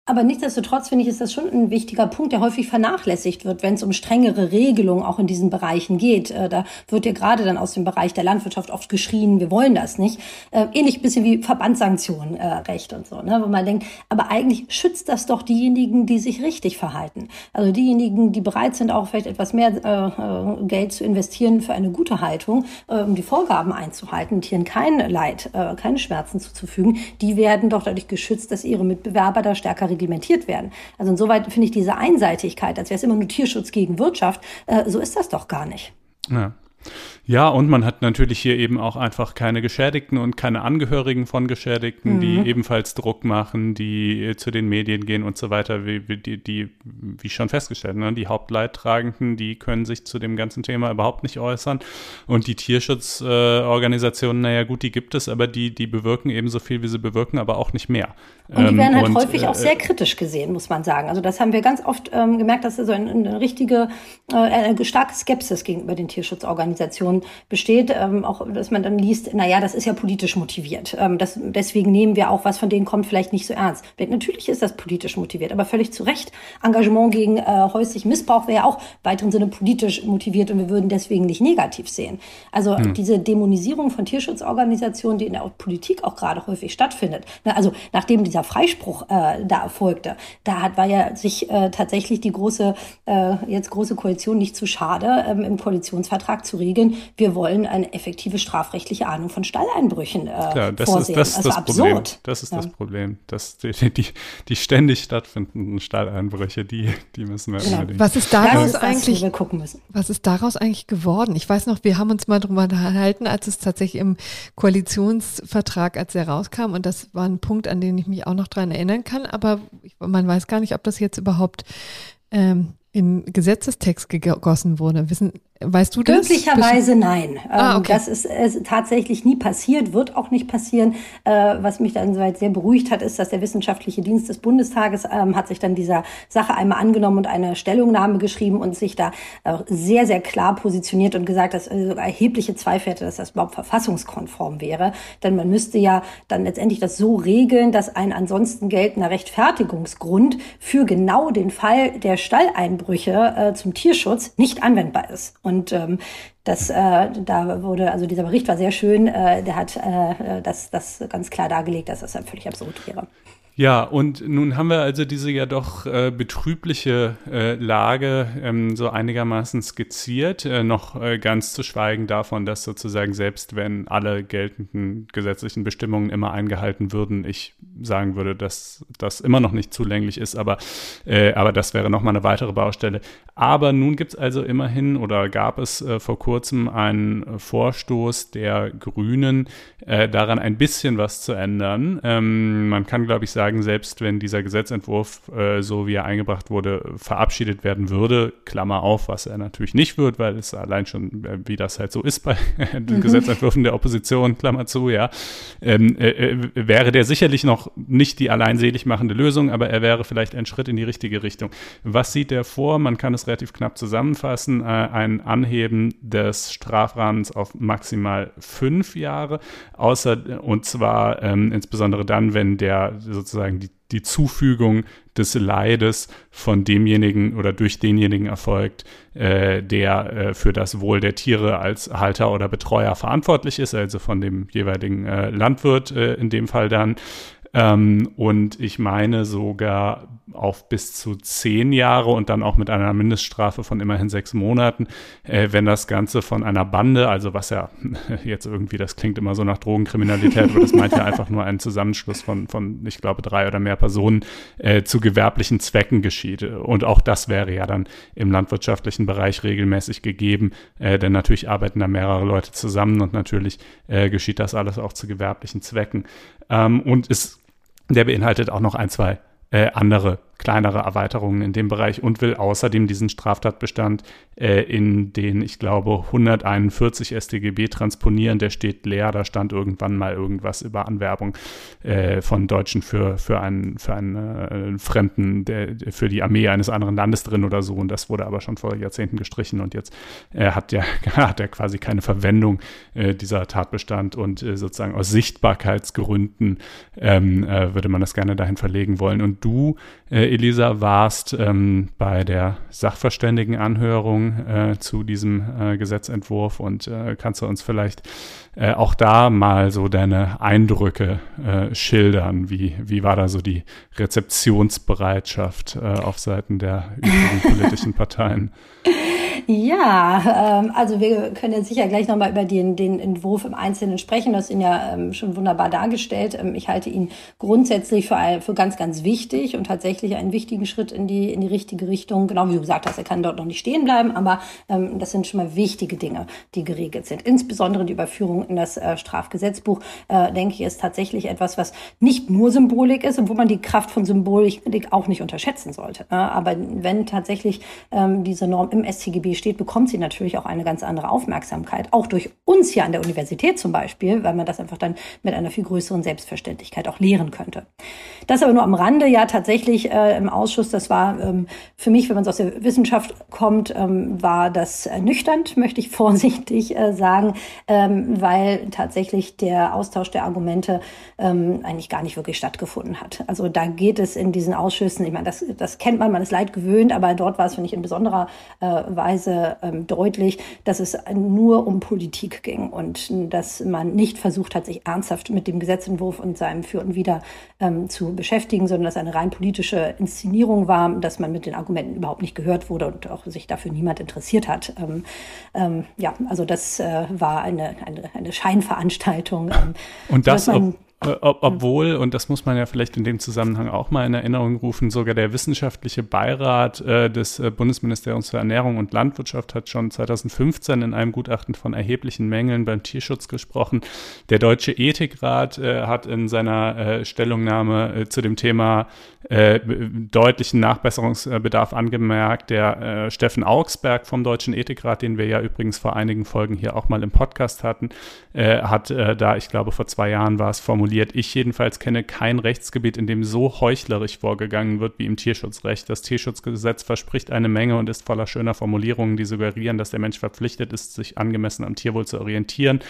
Speaker 3: Aber nichtsdestotrotz finde ich, ist das schon ein wichtiger Punkt, der häufig vernachlässigt wird, wenn es um strengere Regelungen auch in diesen Bereichen geht. Äh, da wird ja gerade dann aus dem Bereich der Landwirtschaft oft geschrien, wir wollen das nicht. Äh, ähnlich bisschen wie Verbandssanktionenrecht äh, und so, ne? wo man denkt, aber eigentlich schützt das doch diejenigen, die sich richtig verhalten. Also diejenigen, die bereit sind, auch vielleicht etwas mehr Geld zu investieren für eine gute Haltung, um die Vorgaben einzuhalten, Tieren kein Leid, keine Schmerzen zuzufügen, die werden doch dadurch geschützt, dass ihre Mitbewerber da stärker reglementiert werden. Also insoweit finde ich diese Einseitigkeit, als wäre es immer nur Tierschutz gegen Wirtschaft, äh, so ist das doch gar nicht.
Speaker 2: Ja. Ja, und man hat natürlich hier eben auch einfach keine Geschädigten und keine Angehörigen von Geschädigten, mhm. die ebenfalls Druck machen, die zu den Medien gehen und so weiter, wie, wie, die, die, wie schon festgestellt, ne? die Hauptleidtragenden, die können sich zu dem ganzen Thema überhaupt nicht äußern. Und die Tierschutzorganisationen, äh, naja gut, die gibt es, aber die, die bewirken eben so viel, wie sie bewirken, aber auch nicht mehr.
Speaker 3: Und die werden halt und, häufig äh, auch sehr kritisch gesehen, muss man sagen. Also das haben wir ganz oft ähm, gemerkt, dass da so eine, eine richtige, äh, eine starke Skepsis gegenüber den Tierschutzorganisationen Diskussion besteht, ähm, auch dass man dann liest, na ja, das ist ja politisch motiviert. Ähm, das, deswegen nehmen wir auch, was von denen kommt, vielleicht nicht so ernst. Natürlich ist das politisch motiviert, aber völlig zu Recht. Engagement gegen äh, häuslichen Missbrauch wäre ja auch weiteren Sinne politisch motiviert und wir würden deswegen nicht negativ sehen. Also hm. diese Dämonisierung von Tierschutzorganisationen, die in der Politik auch gerade häufig stattfindet. Ne, also nachdem dieser Freispruch äh, da erfolgte, da hat war ja sich äh, tatsächlich die große äh, jetzt große Koalition nicht zu schade, ähm, im Koalitionsvertrag zu regeln, wir wollen eine effektive strafrechtliche Ahnung von Stalleinbrüchen äh,
Speaker 2: Klar, das vorsehen. Ist, das, also das absurd. Problem. Das ist ja. das Problem. Das, die, die, die, ständig stattfindenden Stalleinbrüche, die, die müssen wir genau. unbedingt.
Speaker 1: Was ist daraus ist eigentlich, das, gucken müssen. was ist daraus eigentlich geworden? Ich weiß noch, wir haben uns mal darüber unterhalten, als es tatsächlich im Koalitionsvertrag, als er rauskam, und das war ein Punkt, an den ich mich auch noch dran erinnern kann, aber man weiß gar nicht, ob das jetzt überhaupt ähm, in Gesetzestext gegossen wurde. Wissen, weißt du das?
Speaker 3: Glücklicherweise nein. Ah, ähm, okay. Das ist, ist tatsächlich nie passiert, wird auch nicht passieren. Äh, was mich dann soweit sehr beruhigt hat, ist, dass der Wissenschaftliche Dienst des Bundestages ähm, hat sich dann dieser Sache einmal angenommen und eine Stellungnahme geschrieben und sich da äh, sehr, sehr klar positioniert und gesagt, dass äh, erhebliche Zweifel hätte, dass das überhaupt verfassungskonform wäre. Denn man müsste ja dann letztendlich das so regeln, dass ein ansonsten geltender Rechtfertigungsgrund für genau den Fall der Stalleinbrüche Einbrüche äh, zum Tierschutz nicht anwendbar ist. Und ähm, das, äh, da wurde, also dieser Bericht war sehr schön, äh, der hat äh, das, das ganz klar dargelegt, dass das völlig absurd wäre.
Speaker 2: Ja, und nun haben wir also diese ja doch äh, betrübliche äh, Lage ähm, so einigermaßen skizziert, äh, noch äh, ganz zu schweigen davon, dass sozusagen selbst wenn alle geltenden gesetzlichen Bestimmungen immer eingehalten würden, ich sagen würde, dass das immer noch nicht zulänglich ist, aber, äh, aber das wäre nochmal eine weitere Baustelle. Aber nun gibt es also immerhin oder gab es äh, vor kurzem einen Vorstoß der Grünen, daran ein bisschen was zu ändern. Ähm, man kann, glaube ich, sagen, sagen, selbst wenn dieser Gesetzentwurf, äh, so wie er eingebracht wurde, verabschiedet werden würde, Klammer auf, was er natürlich nicht wird, weil es allein schon, äh, wie das halt so ist bei den mhm. Gesetzentwürfen der Opposition, Klammer zu, ja, ähm, äh, äh, wäre der sicherlich noch nicht die alleinselig machende Lösung, aber er wäre vielleicht ein Schritt in die richtige Richtung. Was sieht er vor? Man kann es relativ knapp zusammenfassen. Äh, ein Anheben des Strafrahmens auf maximal fünf Jahre, außer und zwar ähm, insbesondere dann, wenn der sozusagen sozusagen die, die Zufügung des Leides von demjenigen oder durch denjenigen erfolgt, äh, der äh, für das Wohl der Tiere als Halter oder Betreuer verantwortlich ist, also von dem jeweiligen äh, Landwirt äh, in dem Fall dann. Ähm, und ich meine sogar auf bis zu zehn Jahre und dann auch mit einer Mindeststrafe von immerhin sechs Monaten, äh, wenn das Ganze von einer Bande, also was ja jetzt irgendwie, das klingt immer so nach Drogenkriminalität, aber das meint ja einfach nur einen Zusammenschluss von, von ich glaube, drei oder mehr Personen äh, zu gewerblichen Zwecken geschieht. Und auch das wäre ja dann im landwirtschaftlichen Bereich regelmäßig gegeben, äh, denn natürlich arbeiten da mehrere Leute zusammen und natürlich äh, geschieht das alles auch zu gewerblichen Zwecken. Ähm, und es der beinhaltet auch noch ein, zwei äh, andere kleinere Erweiterungen in dem Bereich und will außerdem diesen Straftatbestand äh, in den, ich glaube, 141 StGB transponieren. Der steht leer, da stand irgendwann mal irgendwas über Anwerbung äh, von Deutschen für, für einen, für einen äh, Fremden, der, für die Armee eines anderen Landes drin oder so. Und das wurde aber schon vor Jahrzehnten gestrichen und jetzt äh, hat der hat er quasi keine Verwendung äh, dieser Tatbestand und äh, sozusagen aus Sichtbarkeitsgründen ähm, äh, würde man das gerne dahin verlegen wollen. Und du, Elisa, warst ähm, bei der Sachverständigenanhörung äh, zu diesem äh, Gesetzentwurf und äh, kannst du uns vielleicht äh, auch da mal so deine Eindrücke äh, schildern? Wie, wie war da so die Rezeptionsbereitschaft äh, auf Seiten der übrigen politischen Parteien?
Speaker 3: Ja, ähm, also wir können jetzt sicher gleich nochmal über den, den Entwurf im Einzelnen sprechen. Das ist ihn ja ähm, schon wunderbar dargestellt. Ähm, ich halte ihn grundsätzlich für, für ganz, ganz wichtig und tatsächlich einen wichtigen Schritt in die, in die richtige Richtung. Genau wie du gesagt hast, er kann dort noch nicht stehen bleiben, aber ähm, das sind schon mal wichtige Dinge, die geregelt sind. Insbesondere die Überführung in das äh, Strafgesetzbuch, äh, denke ich, ist tatsächlich etwas, was nicht nur Symbolik ist und wo man die Kraft von Symbolik auch nicht unterschätzen sollte. Äh, aber wenn tatsächlich ähm, diese Norm im StGB steht, bekommt sie natürlich auch eine ganz andere Aufmerksamkeit. Auch durch uns hier an der Universität zum Beispiel, weil man das einfach dann mit einer viel größeren Selbstverständlichkeit auch lehren könnte. Das aber nur am Rande, ja tatsächlich äh, im Ausschuss, das war ähm, für mich, wenn man aus der Wissenschaft kommt, ähm, war das ernüchternd, möchte ich vorsichtig äh, sagen, ähm, weil tatsächlich der Austausch der Argumente ähm, eigentlich gar nicht wirklich stattgefunden hat. Also da geht es in diesen Ausschüssen, ich meine, das, das kennt man, man ist leid gewöhnt, aber dort war es, finde ich, in besonderer äh, Weise ähm, deutlich, dass es nur um Politik ging und dass man nicht versucht hat, sich ernsthaft mit dem Gesetzentwurf und seinem Für und Wider ähm, zu beschäftigen, sondern dass eine rein politische Inszenierung war, dass man mit den Argumenten überhaupt nicht gehört wurde und auch sich dafür niemand interessiert hat. Ähm, ähm, ja, also das äh, war eine, eine, eine Scheinveranstaltung.
Speaker 2: Ähm, und das, ob, äh, ob, obwohl, und das muss man ja vielleicht in dem Zusammenhang auch mal in Erinnerung rufen, sogar der wissenschaftliche Beirat äh, des äh, Bundesministeriums für Ernährung und Landwirtschaft hat schon 2015 in einem Gutachten von erheblichen Mängeln beim Tierschutz gesprochen. Der Deutsche Ethikrat äh, hat in seiner äh, Stellungnahme äh, zu dem Thema deutlichen Nachbesserungsbedarf angemerkt. Der Steffen Augsberg vom Deutschen Ethikrat, den wir ja übrigens vor einigen Folgen hier auch mal im Podcast hatten, hat da, ich glaube, vor zwei Jahren war es formuliert, formuliert. Ich jedenfalls kenne kein Rechtsgebiet, in dem so heuchlerisch vorgegangen wird wie im Tierschutzrecht. Das Tierschutzgesetz verspricht eine Menge und ist voller schöner Formulierungen, die suggerieren, dass der Mensch verpflichtet ist, sich angemessen am Tierwohl zu orientieren.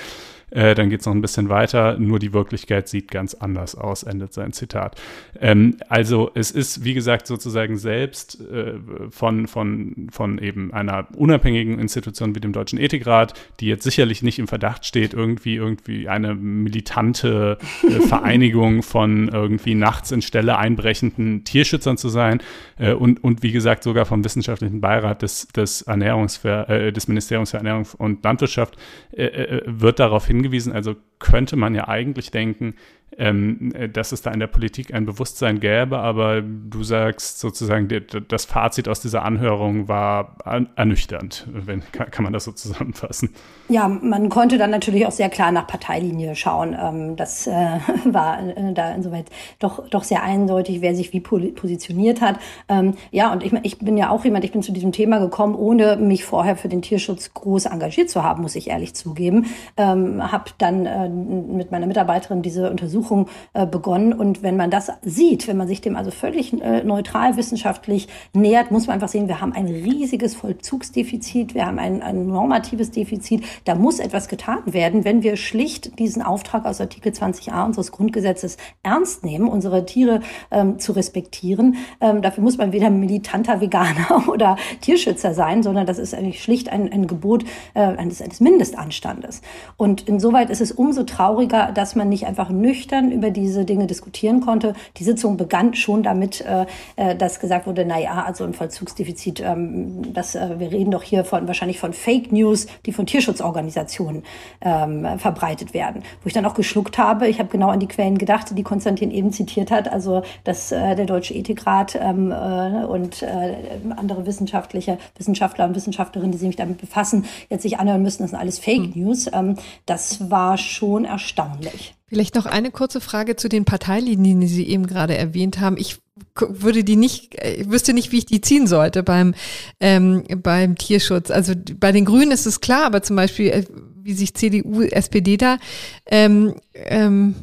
Speaker 2: Äh, dann geht es noch ein bisschen weiter. Nur die Wirklichkeit sieht ganz anders aus, endet sein Zitat. Ähm, also es ist, wie gesagt, sozusagen selbst äh, von, von, von eben einer unabhängigen Institution wie dem Deutschen Ethikrat, die jetzt sicherlich nicht im Verdacht steht, irgendwie, irgendwie eine militante äh, Vereinigung von irgendwie nachts in Stelle einbrechenden Tierschützern zu sein äh, und, und wie gesagt sogar vom wissenschaftlichen Beirat des, des, Ernährungsver äh, des Ministeriums für Ernährung und Landwirtschaft äh, wird darauf hingewiesen, also könnte man ja eigentlich denken, ähm, dass es da in der Politik ein Bewusstsein gäbe, aber du sagst sozusagen, das Fazit aus dieser Anhörung war ernüchternd, wenn, kann man das so zusammenfassen?
Speaker 3: Ja, man konnte dann natürlich auch sehr klar nach Parteilinie schauen. Ähm, das äh, war äh, da insoweit doch, doch sehr eindeutig, wer sich wie positioniert hat. Ähm, ja, und ich, ich bin ja auch jemand, ich bin zu diesem Thema gekommen, ohne mich vorher für den Tierschutz groß engagiert zu haben, muss ich ehrlich zugeben. Ähm, habe dann äh, mit meiner Mitarbeiterin diese Untersuchung äh, begonnen. Und wenn man das sieht, wenn man sich dem also völlig äh, neutral wissenschaftlich nähert, muss man einfach sehen, wir haben ein riesiges Vollzugsdefizit, wir haben ein, ein normatives Defizit. Da muss etwas getan werden, wenn wir schlicht diesen Auftrag aus Artikel 20a unseres Grundgesetzes ernst nehmen, unsere Tiere ähm, zu respektieren. Ähm, dafür muss man weder militanter Veganer oder Tierschützer sein, sondern das ist eigentlich schlicht ein, ein Gebot äh, eines, eines Mindestanstandes. Und insoweit ist es umso trauriger, dass man nicht einfach nüchtern über diese Dinge diskutieren konnte. Die Sitzung begann schon damit, äh, äh dass gesagt wurde, na ja, also ein Vollzugsdefizit, ähm, das, äh, wir reden doch hier von wahrscheinlich von Fake News, die von Tierschutzorganisationen ähm, verbreitet werden. Wo ich dann auch geschluckt habe, ich habe genau an die Quellen gedacht, die Konstantin eben zitiert hat, also dass äh, der Deutsche Ethikrat ähm, äh, und äh, andere wissenschaftliche Wissenschaftler und Wissenschaftlerinnen, die sich damit befassen, jetzt sich anhören müssen, das sind alles Fake mhm. News. Ähm, das war schon erstaunlich.
Speaker 1: Vielleicht noch eine kurze Frage zu den Parteilinien, die Sie eben gerade erwähnt haben. Ich würde die nicht, ich wüsste nicht, wie ich die ziehen sollte beim, ähm, beim Tierschutz. Also bei den Grünen ist es klar, aber zum Beispiel, äh, wie sich CDU, SPD da ähm, ähm,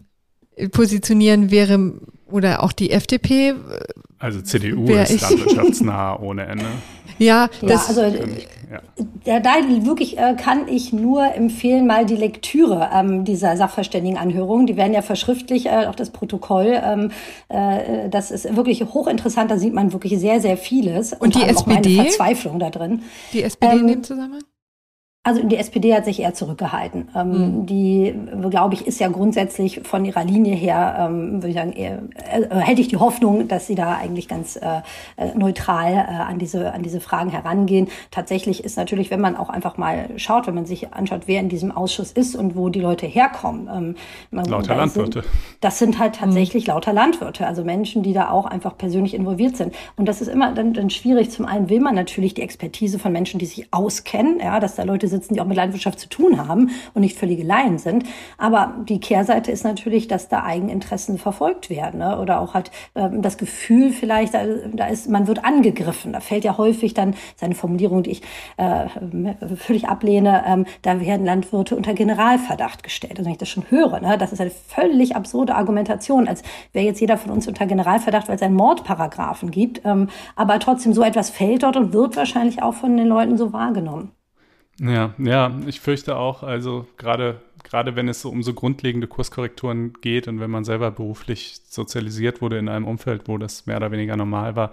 Speaker 1: positionieren wäre, oder auch die FDP.
Speaker 2: Also CDU ist landwirtschaftsnah ohne Ende.
Speaker 1: Ja,
Speaker 3: das ja, also ja. da wirklich äh, kann ich nur empfehlen, mal die Lektüre ähm, dieser Sachverständigenanhörung. Die werden ja verschriftlich, äh, auch das Protokoll. Ähm, äh, das ist wirklich hochinteressant. Da sieht man wirklich sehr, sehr vieles.
Speaker 1: Und die SPD?
Speaker 3: Auch eine Verzweiflung da drin.
Speaker 1: Die SPD ähm, in dem Zusammenhang?
Speaker 3: Also die SPD hat sich eher zurückgehalten. Ähm, mhm. Die, glaube ich, ist ja grundsätzlich von ihrer Linie her, ähm, würde ich sagen, eher, äh, hätte ich die Hoffnung, dass sie da eigentlich ganz äh, äh, neutral äh, an diese an diese Fragen herangehen. Tatsächlich ist natürlich, wenn man auch einfach mal schaut, wenn man sich anschaut, wer in diesem Ausschuss ist und wo die Leute herkommen. Ähm,
Speaker 2: man, lauter Landwirte.
Speaker 3: Sind, das sind halt tatsächlich mhm. lauter Landwirte, also Menschen, die da auch einfach persönlich involviert sind. Und das ist immer dann, dann schwierig. Zum einen will man natürlich die Expertise von Menschen, die sich auskennen, ja, dass da Leute sitzen, die auch mit Landwirtschaft zu tun haben und nicht völlige Laien sind. Aber die Kehrseite ist natürlich, dass da Eigeninteressen verfolgt werden ne? oder auch halt ähm, das Gefühl vielleicht, da, da ist, man wird angegriffen. Da fällt ja häufig dann seine Formulierung, die ich äh, völlig ablehne, ähm, da werden Landwirte unter Generalverdacht gestellt. Also wenn ich das schon höre, ne? das ist eine völlig absurde Argumentation, als wäre jetzt jeder von uns unter Generalverdacht, weil es einen Mordparagraphen gibt. Ähm, aber trotzdem so etwas fällt dort und wird wahrscheinlich auch von den Leuten so wahrgenommen.
Speaker 2: Ja, ja, ich fürchte auch, also gerade gerade wenn es so um so grundlegende Kurskorrekturen geht und wenn man selber beruflich sozialisiert wurde in einem Umfeld, wo das mehr oder weniger normal war,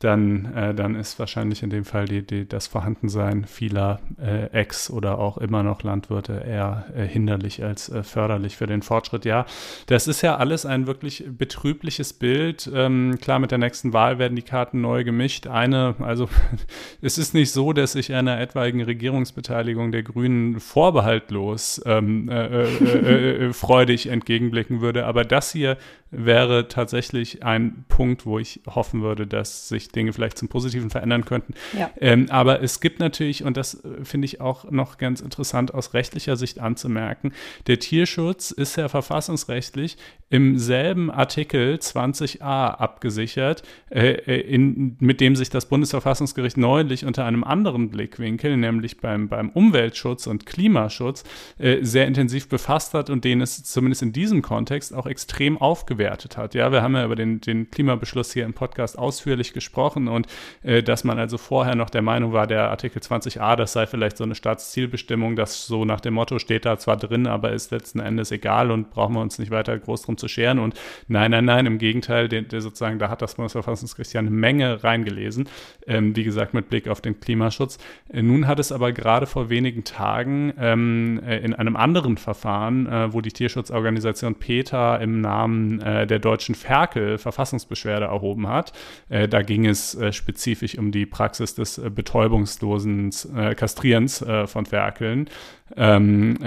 Speaker 2: dann, äh, dann ist wahrscheinlich in dem Fall die, die, das Vorhandensein vieler äh, Ex- oder auch immer noch Landwirte eher äh, hinderlich als äh, förderlich für den Fortschritt. Ja, das ist ja alles ein wirklich betrübliches Bild. Ähm, klar, mit der nächsten Wahl werden die Karten neu gemischt. Eine, also es ist nicht so, dass ich einer etwaigen Regierungsbeteiligung der Grünen vorbehaltlos ähm, äh, äh, freudig entgegenblicken würde, aber das hier wäre tatsächlich ein Punkt, wo ich hoffen würde, dass sich Dinge vielleicht zum Positiven verändern könnten. Ja. Ähm, aber es gibt natürlich, und das äh, finde ich auch noch ganz interessant aus rechtlicher Sicht anzumerken, der Tierschutz ist ja verfassungsrechtlich im selben Artikel 20a abgesichert, äh, äh, in, mit dem sich das Bundesverfassungsgericht neulich unter einem anderen Blickwinkel, nämlich beim, beim Umweltschutz und Klimaschutz, äh, sehr intensiv befasst hat und den es zumindest in diesem Kontext auch extrem aufgewertet gewertet hat. Ja, wir haben ja über den, den Klimabeschluss hier im Podcast ausführlich gesprochen und äh, dass man also vorher noch der Meinung war, der Artikel 20a, das sei vielleicht so eine Staatszielbestimmung, das so nach dem Motto steht da zwar drin, aber ist letzten Endes egal und brauchen wir uns nicht weiter groß drum zu scheren. Und nein, nein, nein, im Gegenteil, der, der sozusagen, da hat das Bundesverfassungsgericht ja eine Menge reingelesen, ähm, wie gesagt, mit Blick auf den Klimaschutz. Äh, nun hat es aber gerade vor wenigen Tagen ähm, äh, in einem anderen Verfahren, äh, wo die Tierschutzorganisation PETA im Namen äh, der deutschen Ferkel Verfassungsbeschwerde erhoben hat. Äh, da ging es äh, spezifisch um die Praxis des äh, betäubungslosen äh, Kastrierens äh, von Ferkeln. Ähm,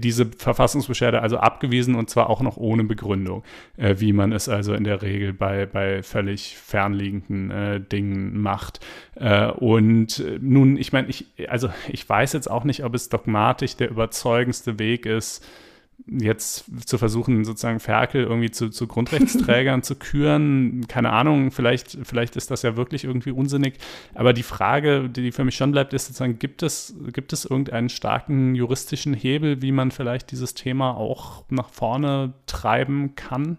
Speaker 2: diese Verfassungsbeschwerde also abgewiesen und zwar auch noch ohne Begründung, wie man es also in der Regel bei, bei völlig fernliegenden Dingen macht. und nun, ich meine, ich, also ich weiß jetzt auch nicht, ob es dogmatisch der überzeugendste Weg ist, jetzt zu versuchen, sozusagen Ferkel irgendwie zu, zu Grundrechtsträgern zu küren, keine Ahnung, vielleicht, vielleicht ist das ja wirklich irgendwie unsinnig. Aber die Frage, die für mich schon bleibt, ist sozusagen, gibt es, gibt es irgendeinen starken juristischen Hebel, wie man vielleicht dieses Thema auch nach vorne treiben kann?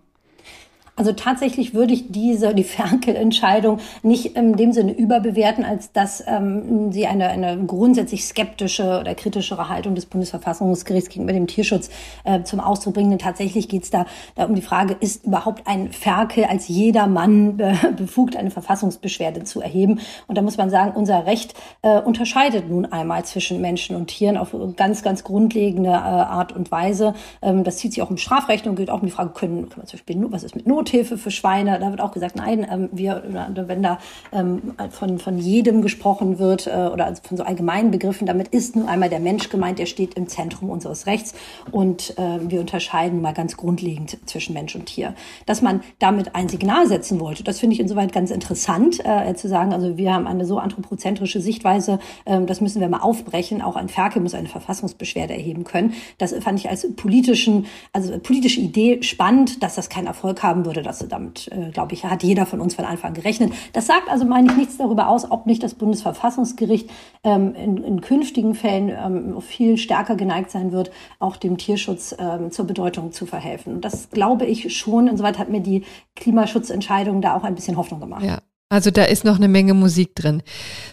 Speaker 3: Also tatsächlich würde ich diese, die Ferkel-Entscheidung nicht in dem Sinne überbewerten, als dass ähm, sie eine, eine grundsätzlich skeptische oder kritischere Haltung des Bundesverfassungsgerichts gegenüber dem Tierschutz äh, zum Ausdruck bringen. Denn tatsächlich geht es da, da um die Frage, ist überhaupt ein Ferkel als jeder Mann äh, befugt, eine Verfassungsbeschwerde zu erheben? Und da muss man sagen, unser Recht äh, unterscheidet nun einmal zwischen Menschen und Tieren auf ganz, ganz grundlegende äh, Art und Weise. Ähm, das zieht sich auch im Strafrecht und gilt auch um die Frage, können, können wir zum Beispiel, was ist mit Not Nothilfe für Schweine, da wird auch gesagt, nein, ähm, wir, wenn da ähm, von, von jedem gesprochen wird äh, oder also von so allgemeinen Begriffen, damit ist nun einmal der Mensch gemeint, der steht im Zentrum unseres Rechts und äh, wir unterscheiden mal ganz grundlegend zwischen Mensch und Tier. Dass man damit ein Signal setzen wollte, das finde ich insoweit ganz interessant, äh, zu sagen, also wir haben eine so anthropozentrische Sichtweise, äh, das müssen wir mal aufbrechen. Auch ein Ferkel muss eine Verfassungsbeschwerde erheben können. Das fand ich als politischen, also politische Idee spannend, dass das keinen Erfolg haben wird würde. Das damit, äh, glaube ich, hat jeder von uns von Anfang gerechnet. Das sagt also, meine ich, nichts darüber aus, ob nicht das Bundesverfassungsgericht ähm, in, in künftigen Fällen ähm, viel stärker geneigt sein wird, auch dem Tierschutz ähm, zur Bedeutung zu verhelfen. Das glaube ich schon. Insoweit hat mir die Klimaschutzentscheidung da auch ein bisschen Hoffnung gemacht.
Speaker 1: Ja. Also da ist noch eine Menge Musik drin.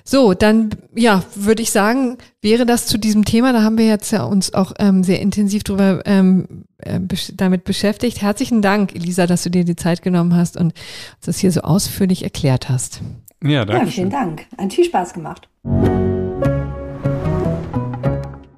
Speaker 1: So, dann ja, würde ich sagen, wäre das zu diesem Thema. Da haben wir jetzt ja uns auch ähm, sehr intensiv drüber ähm, äh, besch damit beschäftigt. Herzlichen Dank, Elisa, dass du dir die Zeit genommen hast und uns das hier so ausführlich erklärt hast.
Speaker 3: Ja, danke. Ja, vielen Dank. Ein viel Spaß gemacht.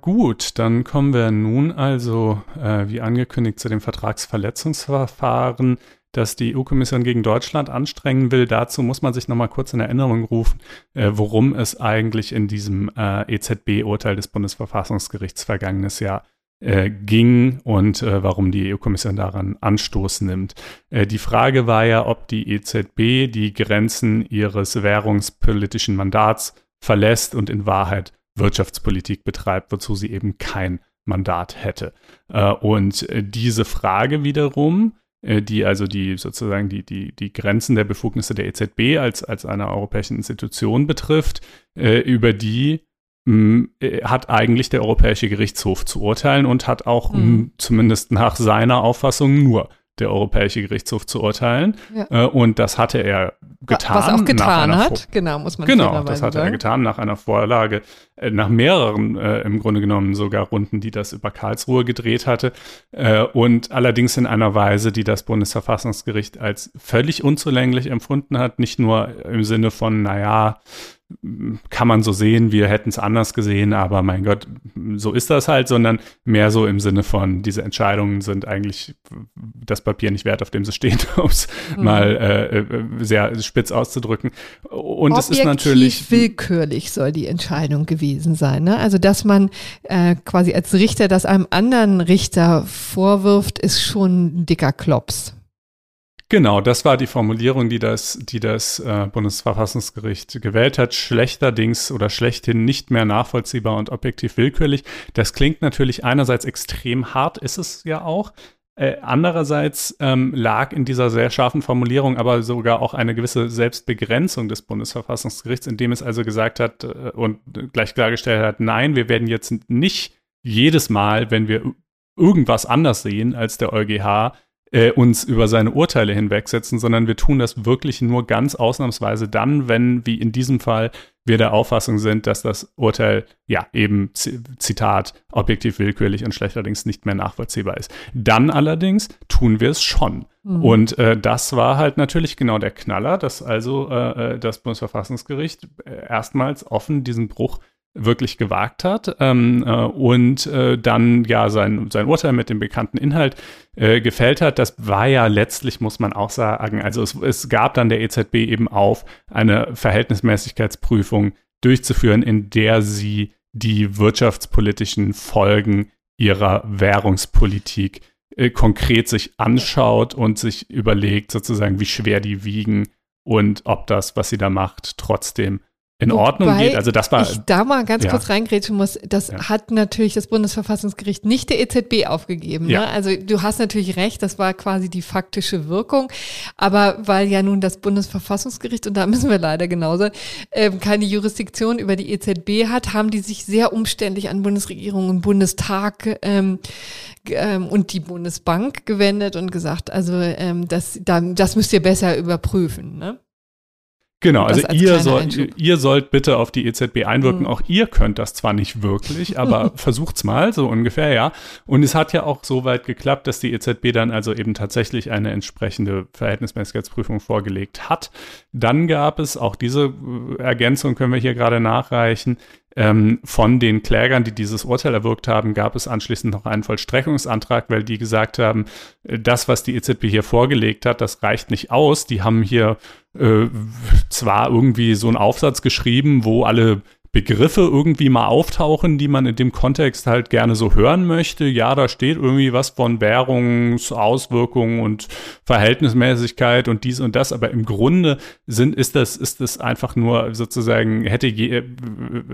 Speaker 2: Gut, dann kommen wir nun also, äh, wie angekündigt, zu dem Vertragsverletzungsverfahren das die EU-Kommission gegen Deutschland anstrengen will. Dazu muss man sich nochmal kurz in Erinnerung rufen, äh, worum es eigentlich in diesem äh, EZB-Urteil des Bundesverfassungsgerichts vergangenes Jahr äh, ging und äh, warum die EU-Kommission daran Anstoß nimmt. Äh, die Frage war ja, ob die EZB die Grenzen ihres währungspolitischen Mandats verlässt und in Wahrheit Wirtschaftspolitik betreibt, wozu sie eben kein Mandat hätte. Und diese Frage wiederum die also die sozusagen die, die, die Grenzen der Befugnisse der EZB als, als einer europäischen Institution betrifft, äh, über die mh, mm, äh, hat eigentlich der Europäische Gerichtshof zu urteilen und hat auch mhm. mh, zumindest nach seiner Auffassung nur der Europäische Gerichtshof zu urteilen. Ja. Äh, und das hatte er getan.
Speaker 1: Was auch getan hat, genau, muss man
Speaker 2: Genau, das hatte sagen. er getan nach einer Vorlage, äh, nach mehreren äh, im Grunde genommen sogar Runden, die das über Karlsruhe gedreht hatte. Äh, und allerdings in einer Weise, die das Bundesverfassungsgericht als völlig unzulänglich empfunden hat. Nicht nur im Sinne von, naja, kann man so sehen, wir hätten es anders gesehen, aber mein Gott, so ist das halt, sondern mehr so im Sinne von, diese Entscheidungen sind eigentlich das Papier nicht wert, auf dem sie stehen, um es mhm. mal äh, äh, sehr spitz auszudrücken. Und Objektiv es ist natürlich.
Speaker 1: willkürlich soll die Entscheidung gewesen sein. Ne? Also, dass man äh, quasi als Richter das einem anderen Richter vorwirft, ist schon ein dicker Klops.
Speaker 2: Genau, das war die Formulierung, die das, die das äh, Bundesverfassungsgericht gewählt hat. Schlechterdings oder schlechthin nicht mehr nachvollziehbar und objektiv willkürlich. Das klingt natürlich einerseits extrem hart, ist es ja auch. Äh, andererseits ähm, lag in dieser sehr scharfen Formulierung aber sogar auch eine gewisse Selbstbegrenzung des Bundesverfassungsgerichts, indem es also gesagt hat äh, und gleich klargestellt hat, nein, wir werden jetzt nicht jedes Mal, wenn wir irgendwas anders sehen als der EuGH, äh, uns über seine Urteile hinwegsetzen, sondern wir tun das wirklich nur ganz ausnahmsweise dann, wenn, wie in diesem Fall, wir der Auffassung sind, dass das Urteil, ja, eben, Zitat, objektiv willkürlich und schlechterdings nicht mehr nachvollziehbar ist. Dann allerdings tun wir es schon. Mhm. Und äh, das war halt natürlich genau der Knaller, dass also äh, äh das Bundesverfassungsgericht äh, erstmals offen diesen Bruch wirklich gewagt hat ähm, äh, und äh, dann ja sein, sein Urteil mit dem bekannten Inhalt äh, gefällt hat. Das war ja letztlich, muss man auch sagen, also es, es gab dann der EZB eben auf, eine Verhältnismäßigkeitsprüfung durchzuführen, in der sie die wirtschaftspolitischen Folgen ihrer Währungspolitik äh, konkret sich anschaut und sich überlegt sozusagen, wie schwer die wiegen und ob das, was sie da macht, trotzdem in Wobei Ordnung geht. Also das war.
Speaker 1: Ich da mal ganz ja. kurz reingrätschen muss. Das ja. hat natürlich das Bundesverfassungsgericht nicht der EZB aufgegeben. Ja. Ne? Also du hast natürlich recht, das war quasi die faktische Wirkung. Aber weil ja nun das Bundesverfassungsgericht, und da müssen wir leider genauso, ähm, keine Jurisdiktion über die EZB hat, haben die sich sehr umständlich an Bundesregierung und Bundestag ähm, ähm, und die Bundesbank gewendet und gesagt, also ähm, das, da, das müsst ihr besser überprüfen. Ne?
Speaker 2: Genau, also ihr, soll, ihr sollt bitte auf die EZB einwirken. Mhm. Auch ihr könnt das zwar nicht wirklich, aber versucht's mal, so ungefähr, ja. Und es hat ja auch so weit geklappt, dass die EZB dann also eben tatsächlich eine entsprechende Verhältnismäßigkeitsprüfung vorgelegt hat. Dann gab es, auch diese äh, Ergänzung können wir hier gerade nachreichen, ähm, von den Klägern, die dieses Urteil erwirkt haben, gab es anschließend noch einen Vollstreckungsantrag, weil die gesagt haben, äh, das, was die EZB hier vorgelegt hat, das reicht nicht aus. Die haben hier äh, zwar irgendwie so einen Aufsatz geschrieben, wo alle Begriffe irgendwie mal auftauchen, die man in dem Kontext halt gerne so hören möchte. Ja, da steht irgendwie was von Währungsauswirkungen und Verhältnismäßigkeit und dies und das, aber im Grunde sind, ist das, ist das einfach nur sozusagen, hätte je,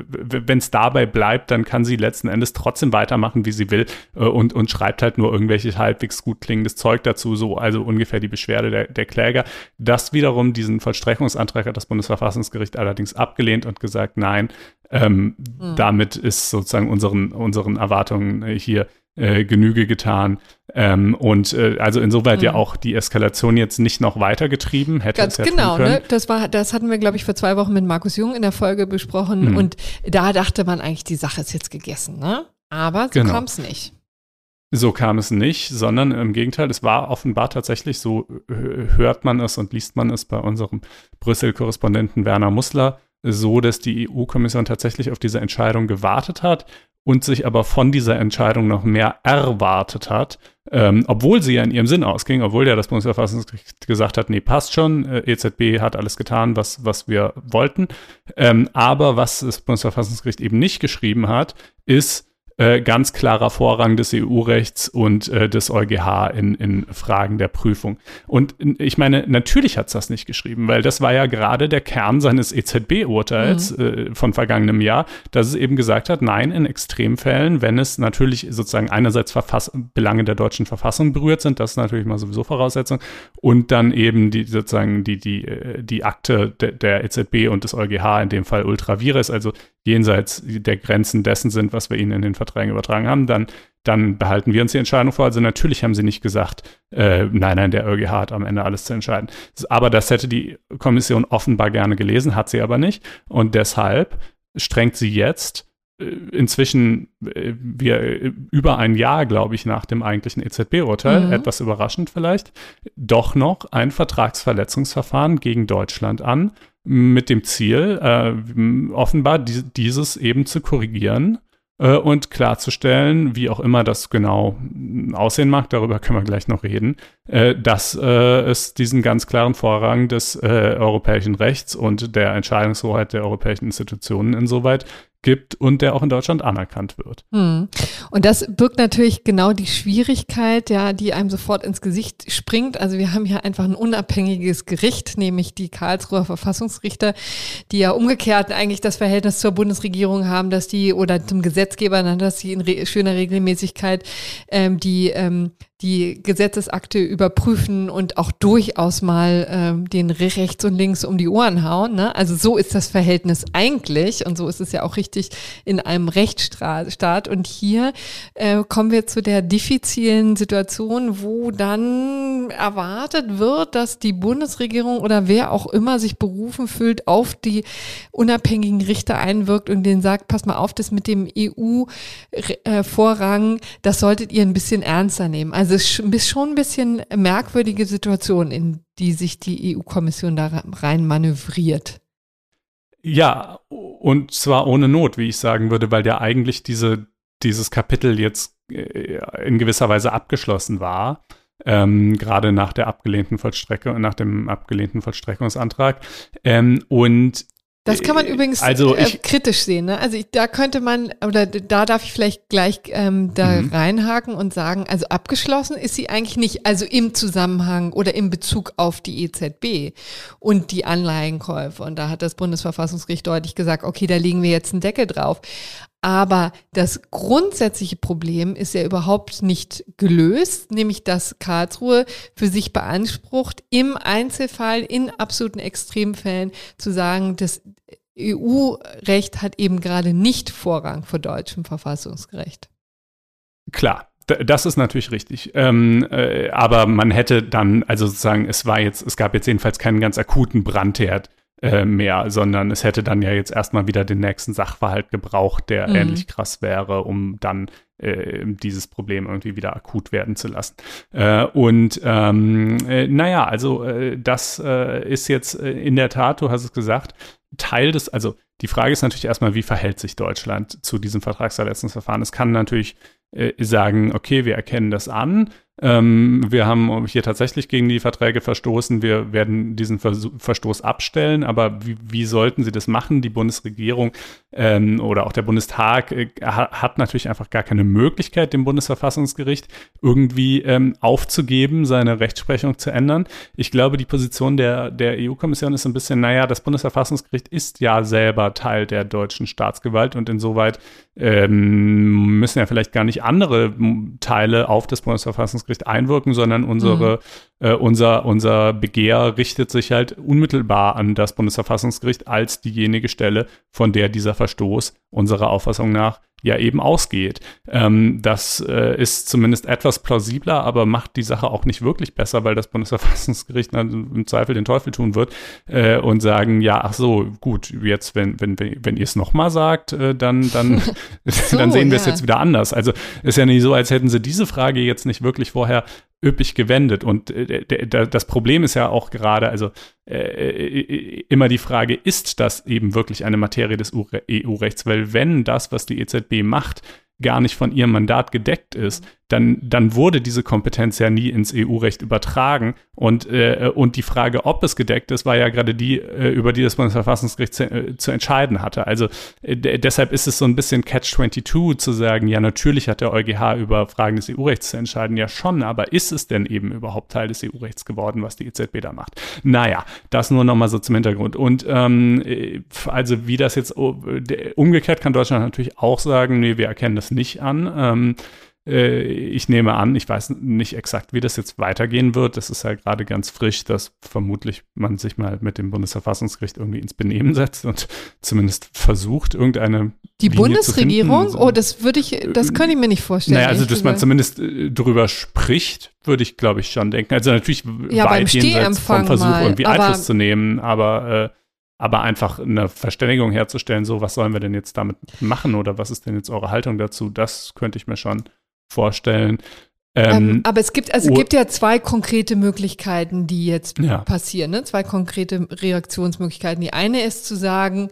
Speaker 2: wenn es dabei bleibt, dann kann sie letzten Endes trotzdem weitermachen, wie sie will äh, und, und schreibt halt nur irgendwelche halbwegs gut klingendes Zeug dazu, so, also ungefähr die Beschwerde der, der Kläger. Das wiederum, diesen Vollstreckungsantrag hat das Bundesverfassungsgericht allerdings abgelehnt und gesagt, nein, ähm, mhm. damit ist sozusagen unseren, unseren Erwartungen äh, hier äh, Genüge getan. Ähm, und äh, also insoweit mhm. ja auch die Eskalation jetzt nicht noch weiter getrieben hätte.
Speaker 1: Ganz
Speaker 2: ja
Speaker 1: genau, ne? Das war, das hatten wir, glaube ich, vor zwei Wochen mit Markus Jung in der Folge besprochen. Mhm. Und da dachte man eigentlich, die Sache ist jetzt gegessen, ne? Aber so genau. kam es nicht.
Speaker 2: So kam es nicht, sondern im Gegenteil, es war offenbar tatsächlich so, hört man es und liest man es bei unserem Brüssel-Korrespondenten Werner Mussler so, dass die EU-Kommission tatsächlich auf diese Entscheidung gewartet hat und sich aber von dieser Entscheidung noch mehr erwartet hat, ähm, obwohl sie ja in ihrem Sinn ausging, obwohl ja das Bundesverfassungsgericht gesagt hat, nee, passt schon, äh, EZB hat alles getan, was, was wir wollten. Ähm, aber was das Bundesverfassungsgericht eben nicht geschrieben hat, ist, äh, ganz klarer Vorrang des EU-Rechts und äh, des EuGH in, in Fragen der Prüfung. Und ich meine, natürlich hat es das nicht geschrieben, weil das war ja gerade der Kern seines EZB-Urteils mhm. äh, von vergangenem Jahr, dass es eben gesagt hat, nein, in Extremfällen, wenn es natürlich sozusagen einerseits Verfass Belange der deutschen Verfassung berührt sind, das ist natürlich mal sowieso Voraussetzung, und dann eben die sozusagen die, die, äh, die Akte de, der EZB und des EuGH, in dem Fall ultra vires, also jenseits der Grenzen dessen sind, was wir ihnen in den Verträgen übertragen haben, dann, dann behalten wir uns die Entscheidung vor. Also natürlich haben sie nicht gesagt, äh, nein, nein, der EuGH hat am Ende alles zu entscheiden. Aber das hätte die Kommission offenbar gerne gelesen, hat sie aber nicht. Und deshalb strengt sie jetzt äh, inzwischen äh, wir äh, über ein Jahr, glaube ich, nach dem eigentlichen EZB-Urteil, mhm. etwas überraschend vielleicht, doch noch ein Vertragsverletzungsverfahren gegen Deutschland an, mit dem Ziel, äh, offenbar die, dieses eben zu korrigieren äh, und klarzustellen, wie auch immer das genau aussehen mag, darüber können wir gleich noch reden, äh, dass äh, es diesen ganz klaren Vorrang des äh, europäischen Rechts und der Entscheidungshoheit der europäischen Institutionen insoweit gibt und der auch in Deutschland anerkannt wird.
Speaker 1: Hm. Und das birgt natürlich genau die Schwierigkeit, ja, die einem sofort ins Gesicht springt. Also wir haben hier einfach ein unabhängiges Gericht, nämlich die Karlsruher Verfassungsrichter, die ja umgekehrt eigentlich das Verhältnis zur Bundesregierung haben, dass die oder zum Gesetzgeber, dass sie in re schöner Regelmäßigkeit ähm, die ähm, die Gesetzesakte überprüfen und auch durchaus mal ähm, den rechts und links um die Ohren hauen. Ne? Also so ist das Verhältnis eigentlich und so ist es ja auch richtig in einem Rechtsstaat. Und hier äh, kommen wir zu der diffizilen Situation, wo dann erwartet wird, dass die Bundesregierung oder wer auch immer sich berufen fühlt, auf die unabhängigen Richter einwirkt und denen sagt, pass mal auf, das mit dem EU-Vorrang, äh, das solltet ihr ein bisschen ernster nehmen. Also also es ist schon ein bisschen merkwürdige Situation, in die sich die EU-Kommission da rein manövriert.
Speaker 2: Ja, und zwar ohne Not, wie ich sagen würde, weil ja eigentlich diese, dieses Kapitel jetzt äh, in gewisser Weise abgeschlossen war. Ähm, gerade nach der abgelehnten Vollstreckung, nach dem abgelehnten Vollstreckungsantrag. Ähm, und
Speaker 1: das kann man äh, übrigens also äh, ich, äh, kritisch sehen. Ne? Also ich, da könnte man, oder da darf ich vielleicht gleich ähm, da mhm. reinhaken und sagen, also abgeschlossen ist sie eigentlich nicht, also im Zusammenhang oder im Bezug auf die EZB und die Anleihenkäufe. Und da hat das Bundesverfassungsgericht deutlich gesagt, okay, da legen wir jetzt einen Deckel drauf. Aber das grundsätzliche Problem ist ja überhaupt nicht gelöst, nämlich dass Karlsruhe für sich beansprucht, im Einzelfall, in absoluten Extremfällen zu sagen, das EU-Recht hat eben gerade nicht Vorrang vor deutschem Verfassungsgerecht.
Speaker 2: Klar, das ist natürlich richtig. Ähm, äh, aber man hätte dann, also sozusagen, es war jetzt, es gab jetzt jedenfalls keinen ganz akuten Brandherd äh, mehr, sondern es hätte dann ja jetzt erstmal wieder den nächsten Sachverhalt gebraucht, der mhm. ähnlich krass wäre, um dann äh, dieses Problem irgendwie wieder akut werden zu lassen. Äh, und ähm, äh, naja, also äh, das äh, ist jetzt in der Tat, du hast es gesagt, Teil des, also die Frage ist natürlich erstmal, wie verhält sich Deutschland zu diesem Vertragsverletzungsverfahren? Es kann natürlich sagen, okay, wir erkennen das an, Ähm, wir haben hier tatsächlich gegen die Verträge verstoßen. Wir werden diesen Versuch, Verstoß abstellen. Aber wie, wie, sollten sie das machen? Die Bundesregierung ähm, oder auch der Bundestag äh, hat natürlich einfach gar keine Möglichkeit, dem Bundesverfassungsgericht irgendwie ähm, aufzugeben, seine Rechtsprechung zu ändern. Ich glaube, die Position der, der EU-Kommission ist ein bisschen, naja, das Bundesverfassungsgericht ist ja selber Teil der deutschen Staatsgewalt und insoweit ähm, müssen ja vielleicht gar nicht andere Teile auf das Bundesverfassungsgericht einwirken, sondern unsere, mhm. äh, unser, unser Begehr richtet sich halt unmittelbar an das Bundesverfassungsgericht als diejenige Stelle, von der dieser Verstoß unserer Auffassung nach ja eben ausgeht. Ähm, das äh, ist zumindest etwas plausibler, aber macht die Sache auch nicht wirklich besser, weil das Bundesverfassungsgericht im Zweifel den Teufel tun wird äh, und sagen, ja, ach so, gut, jetzt, wenn, wenn, wenn ihr es nochmal sagt, äh, dann, dann, so, dann sehen wir es jetzt wieder anders. Also ist ja nicht so, als hätten sie diese Frage jetzt nicht wirklich vorher üppig gewendet. Und äh, das Problem ist ja auch gerade, also äh, äh, immer die Frage, ist das eben wirklich eine Materie des EU-Rechts? Weil wenn das, was die EZB macht, gar nicht von ihrem Mandat gedeckt ist, dann, dann wurde diese Kompetenz ja nie ins EU-Recht übertragen. Und, äh, und die Frage, ob es gedeckt ist, war ja gerade die, äh, über die das Bundesverfassungsgericht zu, äh, zu entscheiden hatte. Also äh, deshalb ist es so ein bisschen Catch-22 zu sagen, ja, natürlich hat der EuGH über Fragen des EU-Rechts zu entscheiden. Ja, schon, aber ist es denn eben überhaupt Teil des EU-Rechts geworden, was die EZB da macht? Naja, das nur nochmal so zum Hintergrund. Und ähm, äh, also wie das jetzt, oh, umgekehrt kann Deutschland natürlich auch sagen, nee, wir erkennen das nicht an. Ähm, äh, ich nehme an, ich weiß nicht exakt, wie das jetzt weitergehen wird. Das ist ja gerade ganz frisch, dass vermutlich man sich mal mit dem Bundesverfassungsgericht irgendwie ins Benehmen setzt und zumindest versucht, irgendeine.
Speaker 1: Die Linie Bundesregierung? Oh, das würde ich, das könnte ich mir nicht vorstellen.
Speaker 2: Naja, also, dass man zumindest äh, drüber spricht, würde ich, glaube ich, schon denken. Also natürlich
Speaker 1: ja, weit jenseits vom
Speaker 2: Versuch,
Speaker 1: mal,
Speaker 2: irgendwie Einfluss zu nehmen, aber äh, aber einfach eine Verständigung herzustellen, so was sollen wir denn jetzt damit machen oder was ist denn jetzt eure Haltung dazu, das könnte ich mir schon vorstellen.
Speaker 1: Ähm, ähm, aber es gibt, also es gibt ja zwei konkrete Möglichkeiten, die jetzt ja. passieren, ne? zwei konkrete Reaktionsmöglichkeiten. Die eine ist zu sagen,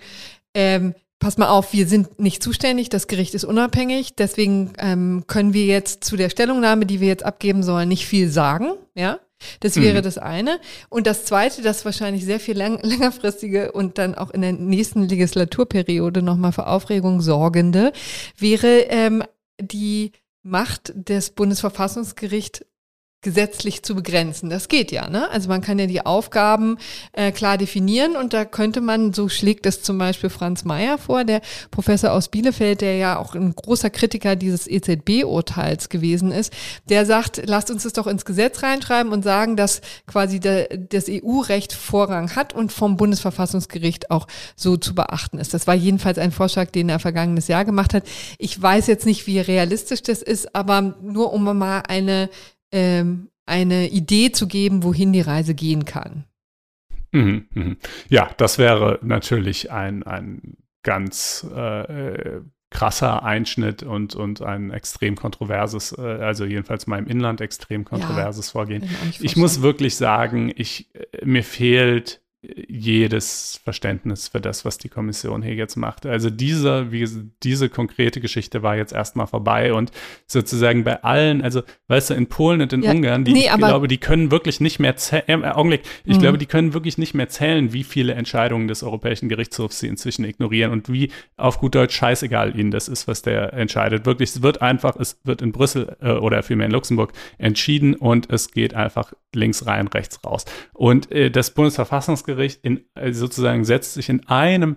Speaker 1: ähm, pass mal auf, wir sind nicht zuständig, das Gericht ist unabhängig, deswegen ähm, können wir jetzt zu der Stellungnahme, die wir jetzt abgeben sollen, nicht viel sagen, ja. Das wäre mhm. das eine. Und das zweite, das wahrscheinlich sehr viel lang, längerfristige und dann auch in der nächsten Legislaturperiode nochmal für Aufregung sorgende, wäre ähm, die Macht des Bundesverfassungsgerichts gesetzlich zu begrenzen. Das geht ja, ne? Also man kann ja die Aufgaben äh, klar definieren und da könnte man, so schlägt es zum Beispiel Franz Mayer vor, der Professor aus Bielefeld, der ja auch ein großer Kritiker dieses EZB-Urteils gewesen ist, der sagt, lasst uns das doch ins Gesetz reinschreiben und sagen, dass quasi der, das EU-Recht Vorrang hat und vom Bundesverfassungsgericht auch so zu beachten ist. Das war jedenfalls ein Vorschlag, den er vergangenes Jahr gemacht hat. Ich weiß jetzt nicht, wie realistisch das ist, aber nur um mal eine ähm, eine Idee zu geben, wohin die Reise gehen kann.
Speaker 2: Mhm, mh. Ja, das wäre natürlich ein, ein ganz äh, krasser Einschnitt und, und ein extrem kontroverses, äh, also jedenfalls mal im Inland extrem kontroverses ja, Vorgehen. Ich muss wirklich sagen, ich, äh, mir fehlt jedes Verständnis für das, was die Kommission hier jetzt macht. Also diese, wie, diese konkrete Geschichte war jetzt erstmal vorbei und sozusagen bei allen, also weißt du, in Polen und in ja, Ungarn, die, nee, ich glaube, die können wirklich nicht mehr zählen, äh, Augenblick, ich mhm. glaube, die können wirklich nicht mehr zählen, wie viele Entscheidungen des Europäischen Gerichtshofs sie inzwischen ignorieren und wie auf gut Deutsch scheißegal ihnen das ist, was der entscheidet. Wirklich, es wird einfach, es wird in Brüssel äh, oder vielmehr in Luxemburg entschieden und es geht einfach links rein, rechts raus. Und äh, das Bundesverfassungsgericht in, äh, sozusagen setzt sich in einem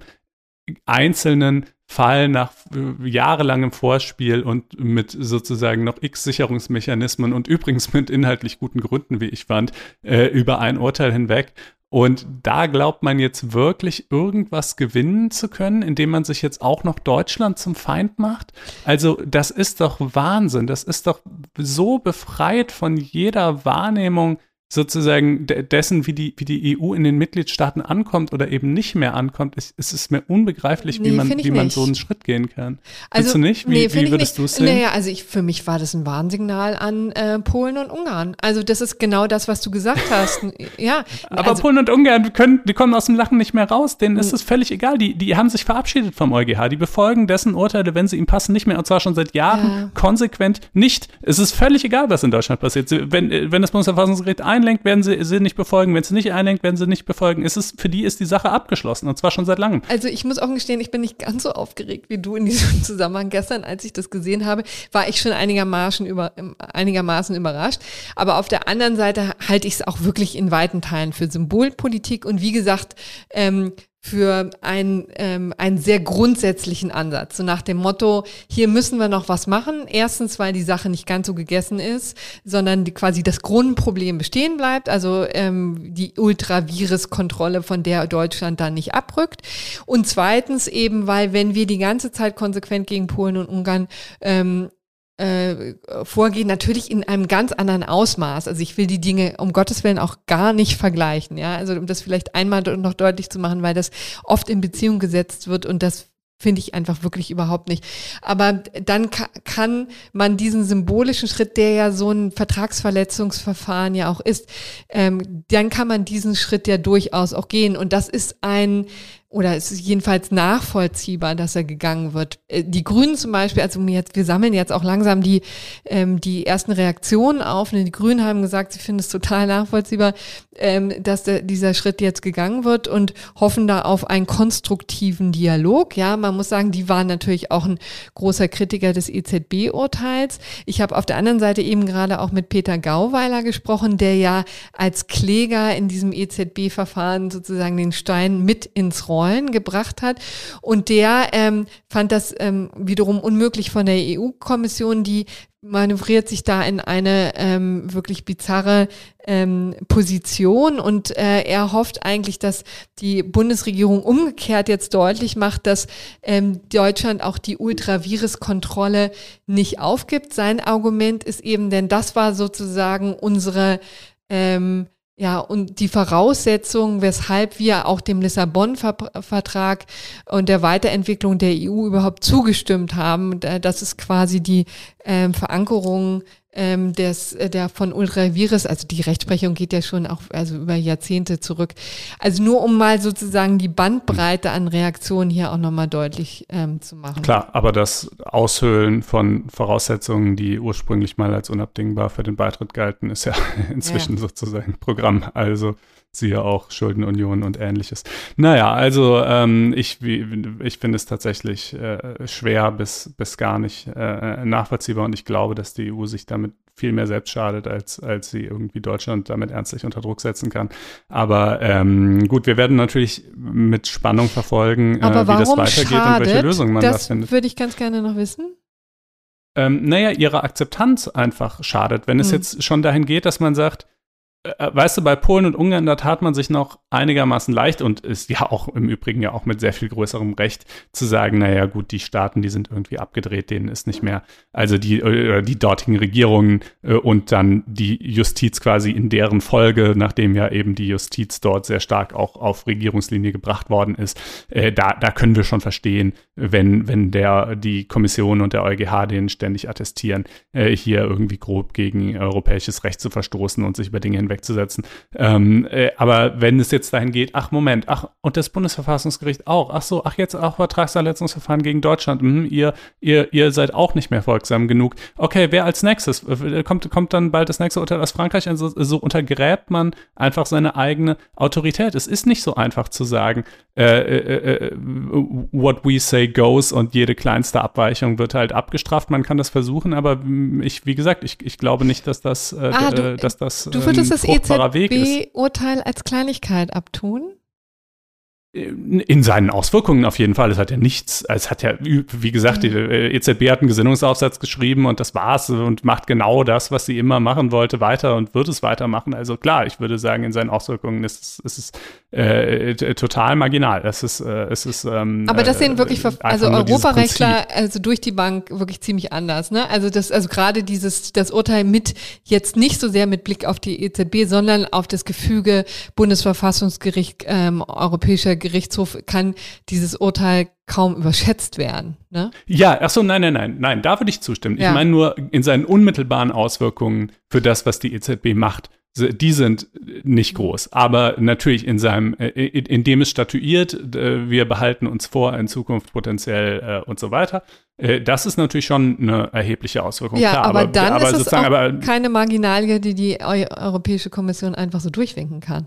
Speaker 2: einzelnen Fall nach äh, jahrelangem Vorspiel und mit sozusagen noch x Sicherungsmechanismen und übrigens mit inhaltlich guten Gründen, wie ich fand, äh, über ein Urteil hinweg. Und da glaubt man jetzt wirklich irgendwas gewinnen zu können, indem man sich jetzt auch noch Deutschland zum Feind macht. Also das ist doch Wahnsinn. Das ist doch so befreit von jeder Wahrnehmung sozusagen dessen, wie die, wie die EU in den Mitgliedstaaten ankommt oder eben nicht mehr ankommt, ist, ist es mir unbegreiflich, nee, wie man, wie man so einen Schritt gehen kann.
Speaker 1: Also,
Speaker 2: Findest du nicht? Wie,
Speaker 1: nee,
Speaker 2: wie würdest du es sehen?
Speaker 1: Naja, also ich, für mich war das ein Warnsignal an äh, Polen und Ungarn. Also das ist genau das, was du gesagt hast. ja.
Speaker 2: Aber
Speaker 1: also,
Speaker 2: Polen und Ungarn können, die kommen aus dem Lachen nicht mehr raus, denen ist es völlig egal. Die, die haben sich verabschiedet vom EuGH. Die befolgen dessen Urteile, wenn sie ihm passen, nicht mehr. Und zwar schon seit Jahren ja. konsequent nicht. Es ist völlig egal, was in Deutschland passiert. Wenn, wenn das Bundesverfassungsgericht einlenkt, werden sie, sie nicht befolgen. Wenn sie nicht einlenkt, werden sie nicht befolgen. Es für die ist die Sache abgeschlossen und zwar schon seit langem.
Speaker 1: Also ich muss auch gestehen, ich bin nicht ganz so aufgeregt wie du in diesem Zusammenhang. Gestern, als ich das gesehen habe, war ich schon einigermaßen, über, einigermaßen überrascht. Aber auf der anderen Seite halte ich es auch wirklich in weiten Teilen für Symbolpolitik und wie gesagt, ähm, für einen, ähm, einen sehr grundsätzlichen Ansatz. So nach dem Motto, hier müssen wir noch was machen. Erstens, weil die Sache nicht ganz so gegessen ist, sondern die, quasi das Grundproblem bestehen bleibt, also ähm, die Ultravirus-Kontrolle, von der Deutschland dann nicht abrückt. Und zweitens eben, weil wenn wir die ganze Zeit konsequent gegen Polen und Ungarn ähm, äh, vorgehen, natürlich in einem ganz anderen Ausmaß. Also ich will die Dinge um Gottes Willen auch gar nicht vergleichen, ja. Also um das vielleicht einmal noch deutlich zu machen, weil das oft in Beziehung gesetzt wird und das finde ich einfach wirklich überhaupt nicht. Aber dann ka kann man diesen symbolischen Schritt, der ja so ein Vertragsverletzungsverfahren ja auch ist, ähm, dann kann man diesen Schritt ja durchaus auch gehen. Und das ist ein oder es ist jedenfalls nachvollziehbar, dass er gegangen wird. Äh, die Grünen zum Beispiel, also jetzt, wir sammeln jetzt auch langsam die, ähm, die ersten Reaktionen auf. Die Grünen haben gesagt, sie finden es total nachvollziehbar, ähm, dass der, dieser Schritt jetzt gegangen wird und hoffen da auf einen konstruktiven Dialog. Ja, man muss sagen, die waren natürlich auch ein großer Kritiker des EZB-Urteils. Ich habe auf der anderen Seite eben gerade auch mit Peter Gauweiler gesprochen, der ja als Kläger in diesem EZB-Verfahren sozusagen den Stein mit ins Rollen Rollen gebracht hat. Und der ähm, fand das ähm, wiederum unmöglich von der EU-Kommission, die manövriert sich da in eine ähm, wirklich bizarre ähm, Position und äh, er hofft eigentlich, dass die Bundesregierung umgekehrt jetzt deutlich macht, dass ähm, Deutschland auch die Ultravirus-Kontrolle nicht aufgibt. Sein Argument ist eben, denn das war sozusagen unsere ähm, ja, und die Voraussetzung, weshalb wir auch dem Lissabon-Vertrag und der Weiterentwicklung der EU überhaupt zugestimmt haben, das ist quasi die ähm, Verankerung ähm, des, äh, der von Ultravirus, also die Rechtsprechung geht ja schon auch also über Jahrzehnte zurück. Also nur um mal sozusagen die Bandbreite an Reaktionen hier auch nochmal deutlich ähm, zu machen.
Speaker 2: Klar, aber das Aushöhlen von Voraussetzungen, die ursprünglich mal als unabdingbar für den Beitritt galten, ist ja inzwischen ja. sozusagen Programm. Also siehe auch Schuldenunion und ähnliches. Naja, also ähm, ich, ich finde es tatsächlich äh, schwer bis, bis gar nicht äh, nachvollziehbar und ich glaube, dass die EU sich damit viel mehr selbst schadet, als, als sie irgendwie Deutschland damit ernstlich unter Druck setzen kann. Aber ähm, gut, wir werden natürlich mit Spannung verfolgen, äh, wie das weitergeht schadet, und welche Lösungen man
Speaker 1: da
Speaker 2: findet.
Speaker 1: Das würde ich ganz gerne noch wissen.
Speaker 2: Ähm, naja, ihre Akzeptanz einfach schadet. Wenn es hm. jetzt schon dahin geht, dass man sagt, weißt du, bei Polen und Ungarn, da tat man sich noch einigermaßen leicht und ist ja auch im Übrigen ja auch mit sehr viel größerem Recht zu sagen, naja gut, die Staaten, die sind irgendwie abgedreht, denen ist nicht mehr, also die, oder die dortigen Regierungen äh, und dann die Justiz quasi in deren Folge, nachdem ja eben die Justiz dort sehr stark auch auf Regierungslinie gebracht worden ist, äh, da, da können wir schon verstehen, wenn, wenn der, die Kommission und der EuGH denen ständig attestieren, hier irgendwie grob gegen europäisches Recht zu verstoßen und sich über Dinge hinwegzusetzen. Ähm, aber wenn es jetzt dahin geht, ach Moment, ach, und das Bundesverfassungsgericht auch, ach so, ach jetzt auch Vertragsverletzungsverfahren gegen Deutschland, hm, ihr, ihr, ihr seid auch nicht mehr folgsam genug. Okay, wer als nächstes? Kommt, kommt dann bald das nächste Urteil aus Frankreich? Also so untergräbt man einfach seine eigene Autorität. Es ist nicht so einfach zu sagen, äh, äh, äh, what we say goes und jede kleinste Abweichung wird halt abgestraft. Man kann das versuchen, aber ich, wie gesagt, ich, ich glaube nicht, dass das, äh, ah, du, dass das
Speaker 1: du würdest das EZB-Urteil als Kleinigkeit abtun?
Speaker 2: In seinen Auswirkungen auf jeden Fall. Es hat ja nichts, es hat ja, wie gesagt, die äh, EZB hat einen Gesinnungsaufsatz geschrieben und das war's und macht genau das, was sie immer machen wollte, weiter und wird es weitermachen. Also klar, ich würde sagen, in seinen Auswirkungen ist, es, ist es äh, total marginal. Es ist, äh, es ist, ähm,
Speaker 1: Aber das sehen wirklich, äh, also Europarechtler, also durch die Bank wirklich ziemlich anders. Ne? Also das, also gerade dieses, das Urteil mit jetzt nicht so sehr mit Blick auf die EZB, sondern auf das Gefüge Bundesverfassungsgericht, ähm, Europäischer Gerichtshof kann dieses Urteil kaum überschätzt werden. Ne?
Speaker 2: Ja, ach so, nein, nein, nein, nein, da würde ich zustimmen. Ja. Ich meine nur in seinen unmittelbaren Auswirkungen für das, was die EZB macht die sind nicht groß, aber natürlich in seinem, äh, in dem es statuiert, wir behalten uns vor, in Zukunft potenziell äh, und so weiter. Äh, das ist natürlich schon eine erhebliche Auswirkung.
Speaker 1: Ja, Klar, aber, aber, dann aber ist es auch aber, keine Marginalie, die die Europäische Kommission einfach so durchwinken kann.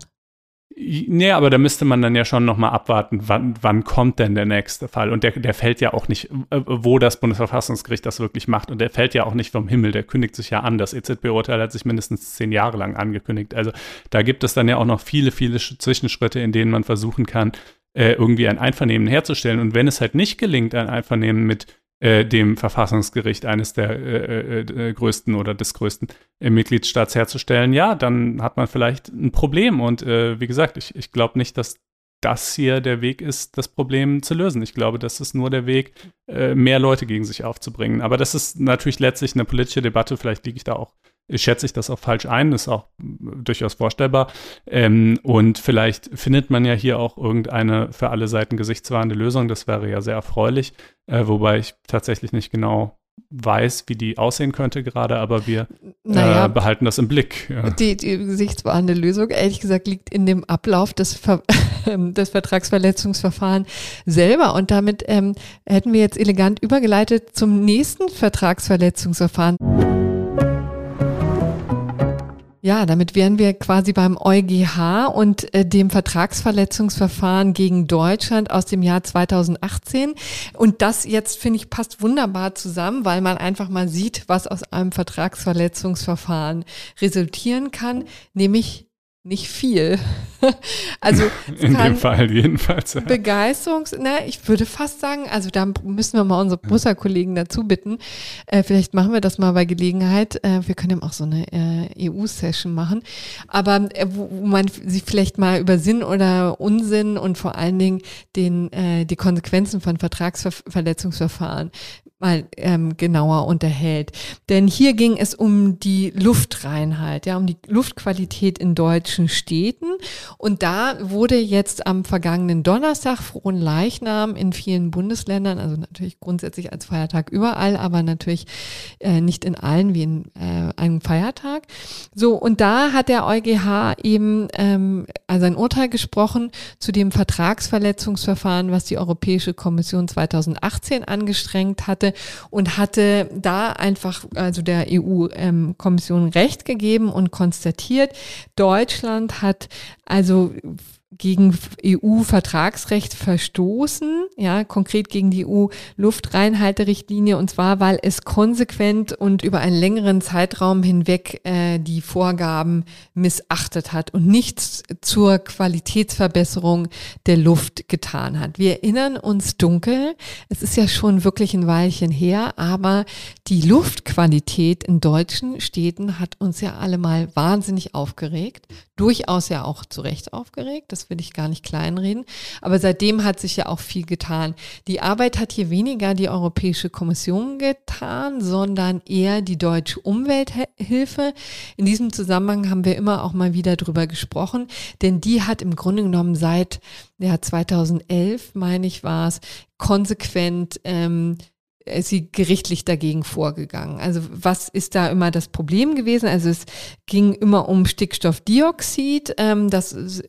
Speaker 2: Nee, aber da müsste man dann ja schon nochmal abwarten, wann, wann kommt denn der nächste Fall? Und der, der fällt ja auch nicht, äh, wo das Bundesverfassungsgericht das wirklich macht. Und der fällt ja auch nicht vom Himmel, der kündigt sich ja an. Das EZB-Urteil hat sich mindestens zehn Jahre lang angekündigt. Also da gibt es dann ja auch noch viele, viele Zwischenschritte, in denen man versuchen kann, äh, irgendwie ein Einvernehmen herzustellen. Und wenn es halt nicht gelingt, ein Einvernehmen mit äh, dem Verfassungsgericht eines der äh, äh, äh größten oder des größten äh, Mitgliedstaats herzustellen, ja, dann hat man vielleicht ein Problem. Und wie gesagt, ich, ich glaube nicht, dass das hier der Weg ist, das Problem zu lösen. Ich glaube, das ist nur der Weg, mehr Leute gegen sich aufzubringen. Aber das ist natürlich letztlich eine politische Debatte. Vielleicht liege ich da auch schätze ich das auch falsch ein, ist auch durchaus vorstellbar. Ähm, und vielleicht findet man ja hier auch irgendeine für alle Seiten gesichtswahrende Lösung. Das wäre ja sehr erfreulich, äh, wobei ich tatsächlich nicht genau weiß, wie die aussehen könnte gerade, aber wir naja, äh, behalten das im Blick.
Speaker 1: Ja. Die, die gesichtswahrende Lösung, ehrlich gesagt, liegt in dem Ablauf des, Ver des Vertragsverletzungsverfahrens selber. Und damit ähm, hätten wir jetzt elegant übergeleitet zum nächsten Vertragsverletzungsverfahren. Ja, damit wären wir quasi beim EuGH und äh, dem Vertragsverletzungsverfahren gegen Deutschland aus dem Jahr 2018. Und das jetzt, finde ich, passt wunderbar zusammen, weil man einfach mal sieht, was aus einem Vertragsverletzungsverfahren resultieren kann, nämlich nicht viel. also
Speaker 2: in dem Fall jedenfalls. Ja.
Speaker 1: Begeisterungs, na, ich würde fast sagen, also da müssen wir mal unsere Brüsser-Kollegen dazu bitten. Äh, vielleicht machen wir das mal bei Gelegenheit. Äh, wir können ja auch so eine äh, EU-Session machen. Aber äh, wo, wo man sich vielleicht mal über Sinn oder Unsinn und vor allen Dingen den, äh, die Konsequenzen von Vertragsverletzungsverfahren mal ähm, genauer unterhält. Denn hier ging es um die Luftreinheit, ja, um die Luftqualität in deutschen Städten. Und da wurde jetzt am vergangenen Donnerstag frohen Leichnam in vielen Bundesländern, also natürlich grundsätzlich als Feiertag überall, aber natürlich äh, nicht in allen wie in äh, einem Feiertag. So, und da hat der EuGH eben ähm, also ein Urteil gesprochen zu dem Vertragsverletzungsverfahren, was die Europäische Kommission 2018 angestrengt hatte hatte und hatte da einfach, also der EU-Kommission ähm, Recht gegeben und konstatiert, Deutschland hat also gegen EU-Vertragsrecht verstoßen, ja, konkret gegen die EU-Luftreinhalterichtlinie, und zwar, weil es konsequent und über einen längeren Zeitraum hinweg äh, die Vorgaben missachtet hat und nichts zur Qualitätsverbesserung der Luft getan hat. Wir erinnern uns dunkel, es ist ja schon wirklich ein Weilchen her, aber die Luftqualität in deutschen Städten hat uns ja alle mal wahnsinnig aufgeregt, durchaus ja auch zu Recht aufgeregt. Das will ich gar nicht kleinreden. Aber seitdem hat sich ja auch viel getan. Die Arbeit hat hier weniger die Europäische Kommission getan, sondern eher die deutsche Umwelthilfe. In diesem Zusammenhang haben wir immer auch mal wieder drüber gesprochen, denn die hat im Grunde genommen seit ja, 2011, meine ich, war es, konsequent ähm, ist sie gerichtlich dagegen vorgegangen. Also was ist da immer das Problem gewesen? Also es ging immer um Stickstoffdioxid. Ähm, das ist,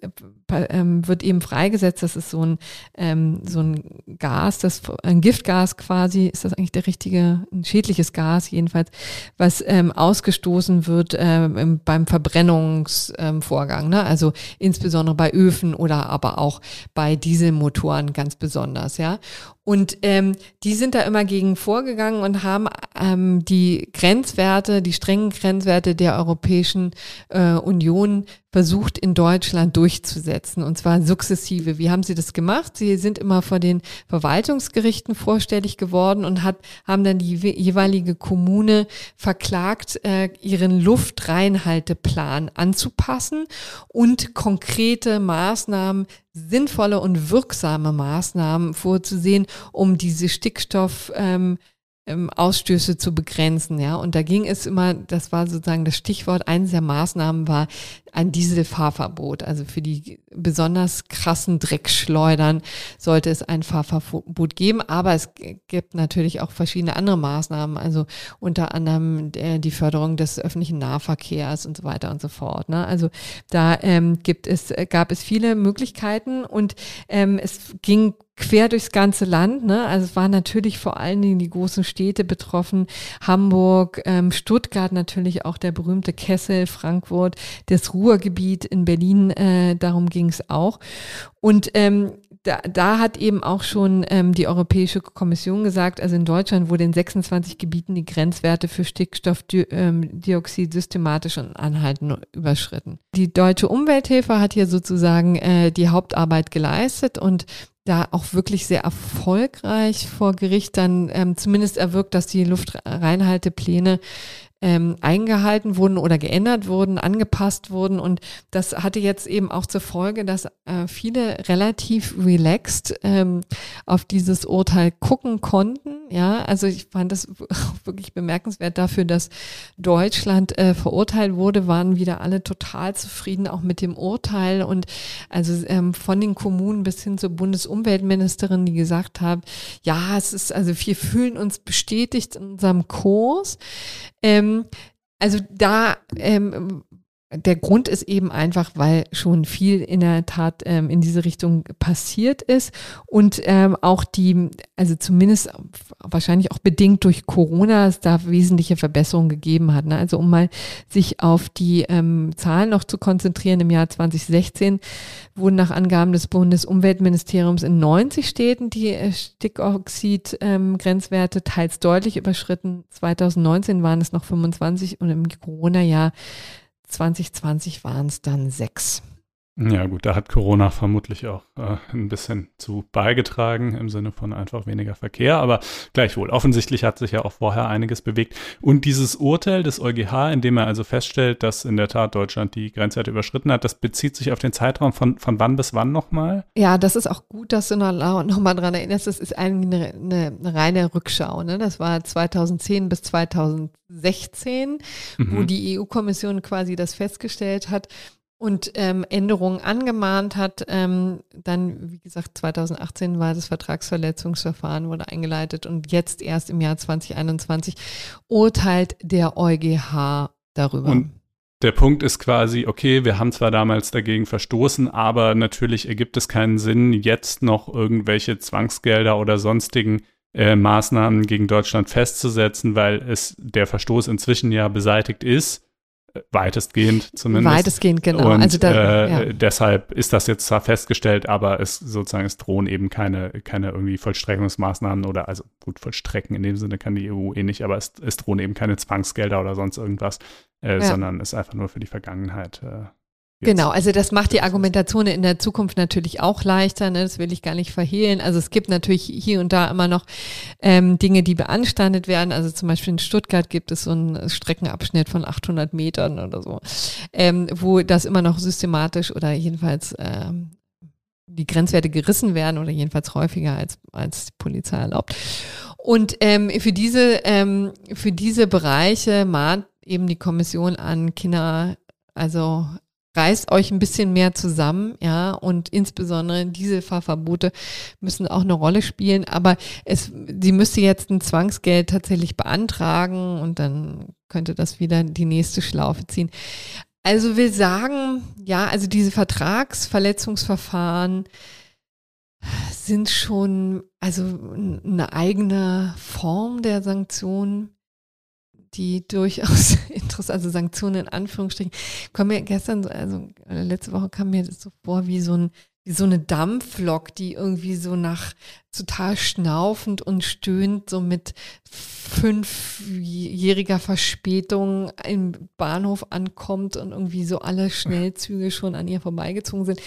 Speaker 1: ähm, wird eben freigesetzt. Das ist so ein, ähm, so ein Gas, das ein Giftgas quasi. Ist das eigentlich der richtige, ein schädliches Gas jedenfalls, was ähm, ausgestoßen wird ähm, beim Verbrennungsvorgang. ne? Also insbesondere bei Öfen oder aber auch bei Dieselmotoren ganz besonders. Ja. Und ähm, die sind da immer gegen vorgegangen und haben ähm, die Grenzwerte, die strengen Grenzwerte der Europäischen äh, Union versucht in Deutschland durchzusetzen und zwar sukzessive. Wie haben sie das gemacht? Sie sind immer vor den Verwaltungsgerichten vorstellig geworden und hat, haben dann die jeweilige Kommune verklagt, äh, ihren Luftreinhalteplan anzupassen und konkrete Maßnahmen sinnvolle und wirksame Maßnahmen vorzusehen, um diese Stickstoff ähm, ähm, Ausstöße zu begrenzen, ja. Und da ging es immer, das war sozusagen das Stichwort, eines der Maßnahmen war ein Dieselfahrverbot. Also für die besonders krassen Dreckschleudern sollte es ein Fahrverbot geben. Aber es gibt natürlich auch verschiedene andere Maßnahmen, also unter anderem die Förderung des öffentlichen Nahverkehrs und so weiter und so fort. Ne? Also da ähm, gibt es, gab es viele Möglichkeiten und ähm, es ging quer durchs ganze Land. Ne? Also es waren natürlich vor allen Dingen die großen Städte betroffen. Hamburg, ähm, Stuttgart natürlich auch der berühmte Kessel, Frankfurt, das Ruhrgebiet in Berlin, äh, darum ging es auch. Und ähm, da, da hat eben auch schon ähm, die Europäische Kommission gesagt, also in Deutschland wurde in 26 Gebieten die Grenzwerte für Stickstoffdioxid ähm, systematisch und anhaltend überschritten. Die deutsche Umwelthilfe hat hier sozusagen äh, die Hauptarbeit geleistet und da auch wirklich sehr erfolgreich vor Gericht dann ähm, zumindest erwirkt, dass die Luftreinhaltepläne ähm, eingehalten wurden oder geändert wurden, angepasst wurden. Und das hatte jetzt eben auch zur Folge, dass äh, viele relativ relaxed ähm, auf dieses Urteil gucken konnten. Ja, also ich fand das wirklich bemerkenswert dafür, dass Deutschland äh, verurteilt wurde, waren wieder alle total zufrieden, auch mit dem Urteil. Und also ähm, von den Kommunen bis hin zur Bundesumweltministerin, die gesagt haben, ja, es ist, also wir fühlen uns bestätigt in unserem Kurs. Ähm, also da ähm, der Grund ist eben einfach, weil schon viel in der Tat ähm, in diese Richtung passiert ist und ähm, auch die, also zumindest wahrscheinlich auch bedingt durch Corona, es da wesentliche Verbesserungen gegeben hat. Ne? Also um mal sich auf die ähm, Zahlen noch zu konzentrieren, im Jahr 2016 wurden nach Angaben des Bundesumweltministeriums in 90 Städten die äh, Stickoxid-Grenzwerte ähm, teils deutlich überschritten. 2019 waren es noch 25 und im Corona-Jahr 2020 waren es dann sechs.
Speaker 2: Ja gut, da hat Corona vermutlich auch äh, ein bisschen zu beigetragen im Sinne von einfach weniger Verkehr, aber gleichwohl, offensichtlich hat sich ja auch vorher einiges bewegt. Und dieses Urteil des EuGH, in dem er also feststellt, dass in der Tat Deutschland die Grenzwerte überschritten hat, das bezieht sich auf den Zeitraum von, von wann bis wann nochmal?
Speaker 1: Ja, das ist auch gut, dass du noch, noch mal dran erinnerst, das ist eigentlich eine, eine, eine reine Rückschau. Ne? Das war 2010 bis 2016, mhm. wo die EU-Kommission quasi das festgestellt hat und ähm, Änderungen angemahnt hat. Ähm, dann, wie gesagt, 2018 war das Vertragsverletzungsverfahren, wurde eingeleitet und jetzt erst im Jahr 2021 urteilt der EuGH darüber.
Speaker 2: Und der Punkt ist quasi, okay, wir haben zwar damals dagegen verstoßen, aber natürlich ergibt es keinen Sinn, jetzt noch irgendwelche Zwangsgelder oder sonstigen äh, Maßnahmen gegen Deutschland festzusetzen, weil es der Verstoß inzwischen ja beseitigt ist weitestgehend zumindest.
Speaker 1: Weitestgehend, genau.
Speaker 2: Und also da, äh, ja. deshalb ist das jetzt zwar festgestellt, aber es sozusagen, es drohen eben keine, keine irgendwie Vollstreckungsmaßnahmen oder, also gut, vollstrecken in dem Sinne kann die EU eh nicht, aber es, es drohen eben keine Zwangsgelder oder sonst irgendwas, äh, ja. sondern ist einfach nur für die Vergangenheit äh,
Speaker 1: Jetzt. Genau, also das macht die Argumentation in der Zukunft natürlich auch leichter, ne? das will ich gar nicht verhehlen. Also es gibt natürlich hier und da immer noch ähm, Dinge, die beanstandet werden. Also zum Beispiel in Stuttgart gibt es so einen Streckenabschnitt von 800 Metern oder so, ähm, wo das immer noch systematisch oder jedenfalls ähm, die Grenzwerte gerissen werden oder jedenfalls häufiger als, als die Polizei erlaubt. Und ähm, für diese ähm, für diese Bereiche mahnt eben die Kommission an Kinder also reißt euch ein bisschen mehr zusammen, ja, und insbesondere diese Fahrverbote müssen auch eine Rolle spielen, aber es, sie müsste jetzt ein Zwangsgeld tatsächlich beantragen und dann könnte das wieder die nächste Schlaufe ziehen. Also will sagen, ja, also diese Vertragsverletzungsverfahren sind schon also eine eigene Form der Sanktionen die durchaus interessant, also Sanktionen in Anführungsstrichen, kommen mir gestern, also letzte Woche kam mir das so vor wie so ein wie so eine Dampflok, die irgendwie so nach total schnaufend und stöhnt, so mit fünfjähriger Verspätung im Bahnhof ankommt und irgendwie so alle Schnellzüge schon an ihr vorbeigezogen sind.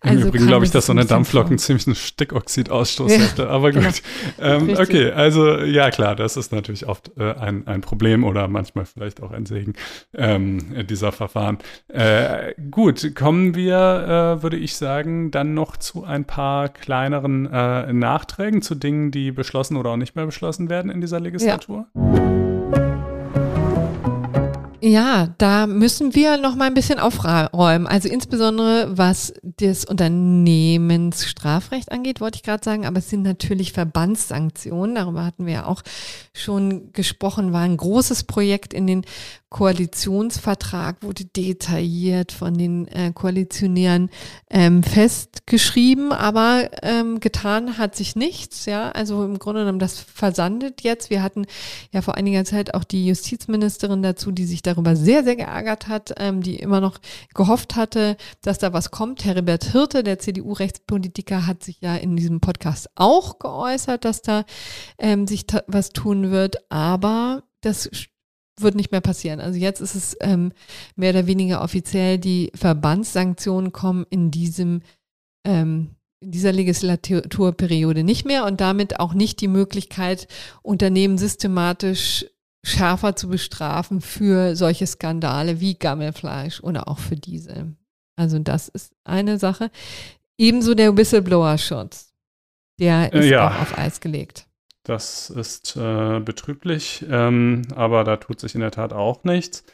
Speaker 2: Also Im Übrigen glaube ich, dass so eine Dampflok einen ziemlichen Stickoxidausstoß ja, hätte, aber genau. gut. Ähm, okay, also ja klar, das ist natürlich oft äh, ein, ein Problem oder manchmal vielleicht auch ein Segen ähm, dieser Verfahren. Äh, gut, kommen wir, äh, würde ich sagen, dann noch zu ein paar kleineren äh, Nachträgen, zu Dingen, die beschlossen oder auch nicht mehr beschlossen werden in dieser Legislatur. Ja.
Speaker 1: Ja, da müssen wir noch mal ein bisschen aufräumen. Also insbesondere was das Unternehmensstrafrecht angeht, wollte ich gerade sagen, aber es sind natürlich Verbandssanktionen. Darüber hatten wir ja auch schon gesprochen, war ein großes Projekt in den Koalitionsvertrag wurde detailliert von den äh, Koalitionären ähm, festgeschrieben, aber ähm, getan hat sich nichts. Ja, also im Grunde genommen, das versandet jetzt. Wir hatten ja vor einiger Zeit auch die Justizministerin dazu, die sich darüber sehr, sehr geärgert hat, ähm, die immer noch gehofft hatte, dass da was kommt. Herbert Hirte, der CDU-Rechtspolitiker, hat sich ja in diesem Podcast auch geäußert, dass da ähm, sich was tun wird, aber das wird nicht mehr passieren. Also jetzt ist es ähm, mehr oder weniger offiziell, die Verbandssanktionen kommen in diesem ähm, in dieser Legislaturperiode nicht mehr und damit auch nicht die Möglichkeit, Unternehmen systematisch schärfer zu bestrafen für solche Skandale wie Gammelfleisch oder auch für Diesel. Also das ist eine Sache. Ebenso der Whistleblower-Schutz. Der ist ja. auch auf Eis gelegt.
Speaker 2: Das ist äh, betrüblich, ähm, aber da tut sich in der Tat auch nichts.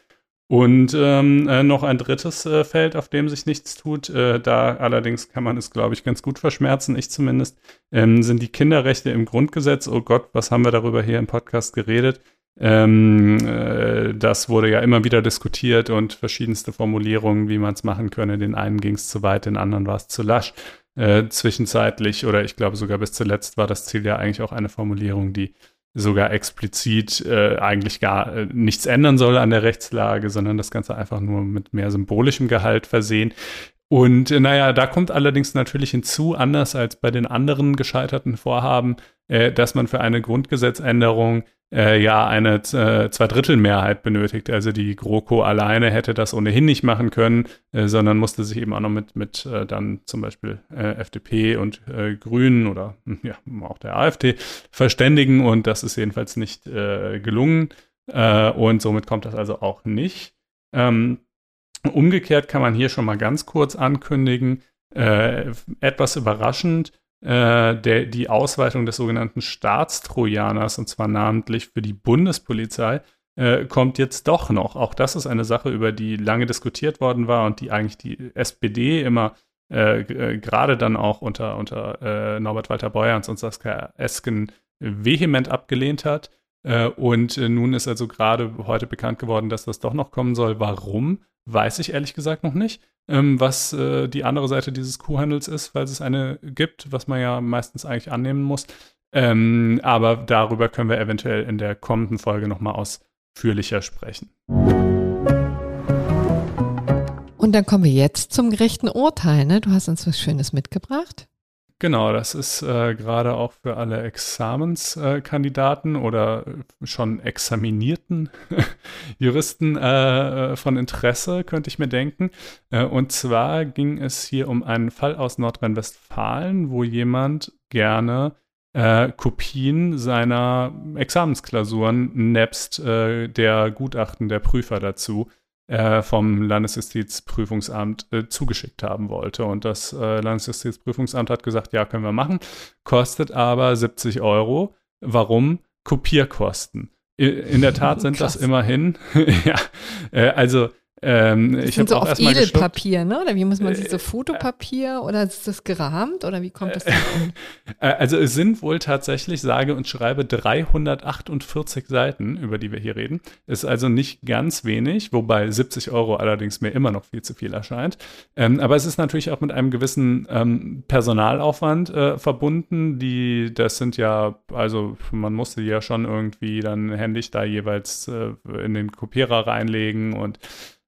Speaker 2: Und ähm, äh, noch ein drittes äh, Feld, auf dem sich nichts tut, äh, da allerdings kann man es, glaube ich, ganz gut verschmerzen, ich zumindest, ähm, sind die Kinderrechte im Grundgesetz. Oh Gott, was haben wir darüber hier im Podcast geredet? Ähm, äh, das wurde ja immer wieder diskutiert und verschiedenste Formulierungen, wie man es machen könne. Den einen ging es zu weit, den anderen war es zu lasch. Äh, zwischenzeitlich oder ich glaube sogar bis zuletzt war das Ziel ja eigentlich auch eine Formulierung, die sogar explizit äh, eigentlich gar äh, nichts ändern soll an der Rechtslage, sondern das Ganze einfach nur mit mehr symbolischem Gehalt versehen. Und äh, naja, da kommt allerdings natürlich hinzu, anders als bei den anderen gescheiterten Vorhaben, äh, dass man für eine Grundgesetzänderung äh, ja eine äh, Zweidrittelmehrheit benötigt. Also die GroKo alleine hätte das ohnehin nicht machen können, äh, sondern musste sich eben auch noch mit, mit äh, dann zum Beispiel äh, FDP und äh, Grünen oder hm, ja, auch der AfD verständigen und das ist jedenfalls nicht äh, gelungen und somit kommt das also auch nicht. Ähm, umgekehrt kann man hier schon mal ganz kurz ankündigen, etwas überraschend, äh, der, die Ausweitung des sogenannten Staatstrojaners, und zwar namentlich für die Bundespolizei, äh, kommt jetzt doch noch. Auch das ist eine Sache, über die lange diskutiert worden war und die eigentlich die SPD immer äh, äh, gerade dann auch unter, unter äh, Norbert Walter Beuerns und Saskia Esken vehement abgelehnt hat. Und nun ist also gerade heute bekannt geworden, dass das doch noch kommen soll. Warum? Weiß ich ehrlich gesagt noch nicht ähm, was äh, die andere Seite dieses Kuhhandels ist, weil es eine gibt, was man ja meistens eigentlich annehmen muss. Ähm, aber darüber können wir eventuell in der kommenden Folge nochmal ausführlicher sprechen.
Speaker 1: Und dann kommen wir jetzt zum gerechten Urteil. Ne? Du hast uns was Schönes mitgebracht.
Speaker 2: Genau, das ist äh, gerade auch für alle Examenskandidaten äh, oder schon examinierten Juristen äh, äh, von Interesse, könnte ich mir denken. Äh, und zwar ging es hier um einen Fall aus Nordrhein-Westfalen, wo jemand gerne äh, Kopien seiner Examensklausuren nebst der Gutachten der Prüfer dazu äh, vom Landesjustizprüfungsamt äh, zugeschickt haben wollte. Und das äh, Landesjustizprüfungsamt hat gesagt, ja, können wir machen, kostet aber 70 Euro. Warum? Kopierkosten. In der Tat sind das immerhin, ja, äh, also ähm,
Speaker 1: das
Speaker 2: ich
Speaker 1: sind so auf Edelpapier, ne? Oder wie muss man sich so äh, Fotopapier oder ist das gerahmt oder wie kommt das denn an?
Speaker 2: Äh, also es sind wohl tatsächlich, sage und schreibe, 348 Seiten, über die wir hier reden. Ist also nicht ganz wenig, wobei 70 Euro allerdings mir immer noch viel zu viel erscheint. Ähm, aber es ist natürlich auch mit einem gewissen ähm, Personalaufwand äh, verbunden. Die, das sind ja, also man musste ja schon irgendwie dann händisch da jeweils äh, in den Kopierer reinlegen und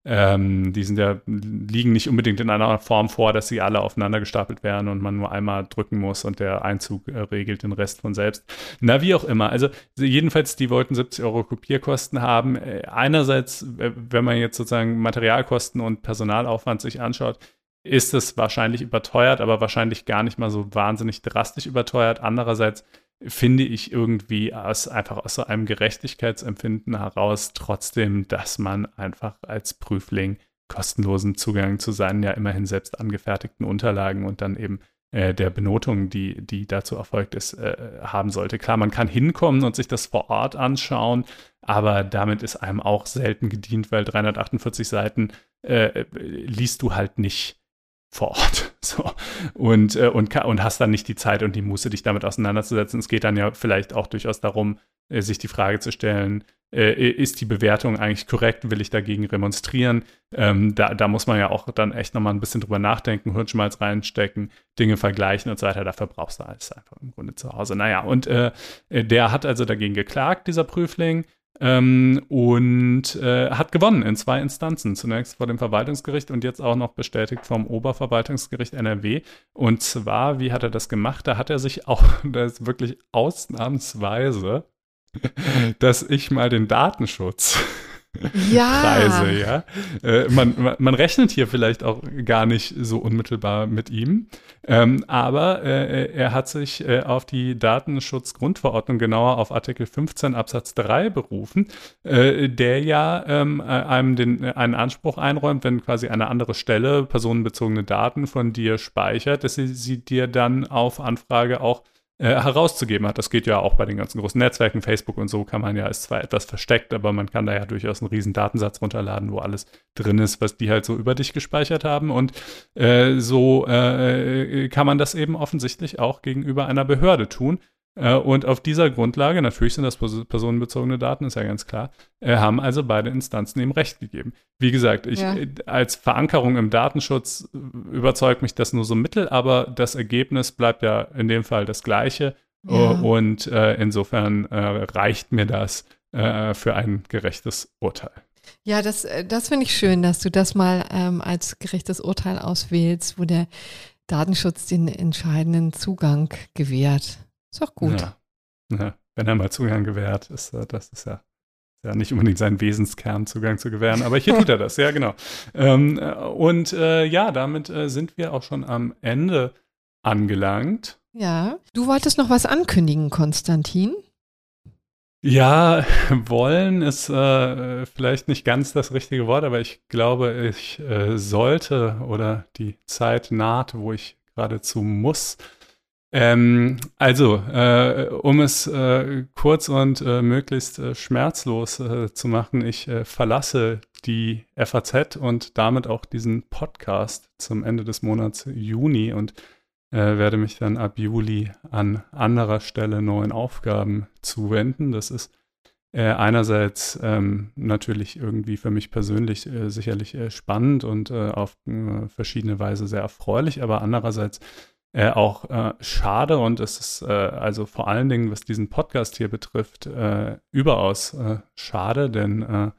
Speaker 2: ähm, die sind ja, liegen nicht unbedingt in einer Form vor, dass sie alle aufeinander gestapelt werden und man nur einmal drücken muss und der Einzug äh, regelt den Rest von selbst. Na, wie auch immer. Also jedenfalls, die wollten 70 Euro Kopierkosten haben. Äh, einerseits, wenn man jetzt sozusagen Materialkosten und Personalaufwand sich anschaut, ist es wahrscheinlich überteuert, aber wahrscheinlich gar nicht mal so wahnsinnig drastisch überteuert. Andererseits finde ich irgendwie aus, einfach aus so einem Gerechtigkeitsempfinden heraus trotzdem, dass man einfach als Prüfling kostenlosen Zugang zu seinen ja immerhin selbst angefertigten Unterlagen und dann eben äh, der Benotung, die, die dazu erfolgt ist, äh, haben sollte. Klar, man kann hinkommen und sich das vor Ort anschauen, aber damit ist einem auch selten gedient, weil 348 Seiten äh, liest du halt nicht vor Ort. So. Und, äh, und, und hast dann nicht die Zeit und die Muße, dich damit auseinanderzusetzen. Es geht dann ja vielleicht auch durchaus darum, äh, sich die Frage zu stellen, äh, ist die Bewertung eigentlich korrekt? Will ich dagegen remonstrieren? Ähm, da, da muss man ja auch dann echt nochmal ein bisschen drüber nachdenken, Hirnschmalz reinstecken, Dinge vergleichen und so weiter. Dafür brauchst du alles einfach im Grunde zu Hause. Naja, und äh, der hat also dagegen geklagt, dieser Prüfling. Ähm, und äh, hat gewonnen in zwei Instanzen. Zunächst vor dem Verwaltungsgericht und jetzt auch noch bestätigt vom Oberverwaltungsgericht NRW. Und zwar, wie hat er das gemacht? Da hat er sich auch, das ist wirklich ausnahmsweise, dass ich mal den Datenschutz
Speaker 1: ja.
Speaker 2: Preise, ja. Äh, man, man rechnet hier vielleicht auch gar nicht so unmittelbar mit ihm, ähm, aber äh, er hat sich äh, auf die Datenschutzgrundverordnung, genauer auf Artikel 15 Absatz 3 berufen, äh, der ja ähm, äh, einem den, einen Anspruch einräumt, wenn quasi eine andere Stelle personenbezogene Daten von dir speichert, dass sie, sie dir dann auf Anfrage auch äh, herauszugeben hat. Das geht ja auch bei den ganzen großen Netzwerken, Facebook und so kann man ja, ist zwar etwas versteckt, aber man kann da ja durchaus einen riesen Datensatz runterladen, wo alles drin ist, was die halt so über dich gespeichert haben. Und äh, so äh, kann man das eben offensichtlich auch gegenüber einer Behörde tun. Äh, und auf dieser Grundlage, natürlich sind das personenbezogene Daten, ist ja ganz klar, äh, haben also beide Instanzen ihm Recht gegeben. Wie gesagt, ich, ja. Äh, als Verankerung im Datenschutz überzeugt mich das nur so mittel, aber das Ergebnis bleibt ja in dem Fall das gleiche. Ja. Und äh, insofern äh, reicht mir das äh, für ein gerechtes Urteil.
Speaker 1: Ja, das, das finde ich schön, dass du das mal ähm, als gerechtes Urteil auswählst, wo der Datenschutz den entscheidenden Zugang gewährt. Ist auch gut.
Speaker 2: Ja. Ja. Wenn er mal Zugang gewährt, ist äh, das ist ja, ja nicht unbedingt sein Wesenskern, Zugang zu gewähren, aber hier tut er das, ja, genau. Ähm, äh, und äh, ja, damit äh, sind wir auch schon am Ende angelangt.
Speaker 1: Ja. Du wolltest noch was ankündigen, Konstantin?
Speaker 2: Ja, wollen ist äh, vielleicht nicht ganz das richtige Wort, aber ich glaube, ich äh, sollte oder die Zeit naht, wo ich geradezu muss, ähm, also, äh, um es äh, kurz und äh, möglichst äh, schmerzlos äh, zu machen, ich äh, verlasse die FAZ und damit auch diesen Podcast zum Ende des Monats Juni und werde mich dann ab Juli an anderer Stelle neuen Aufgaben zuwenden. Das ist einerseits ähm, natürlich irgendwie für mich persönlich sicherlich spannend und auf verschiedene Weise sehr erfreulich, aber andererseits äh, auch äh, schade und es ist äh, also vor allen Dingen, was diesen Podcast hier betrifft, äh, überaus äh, schade, denn äh,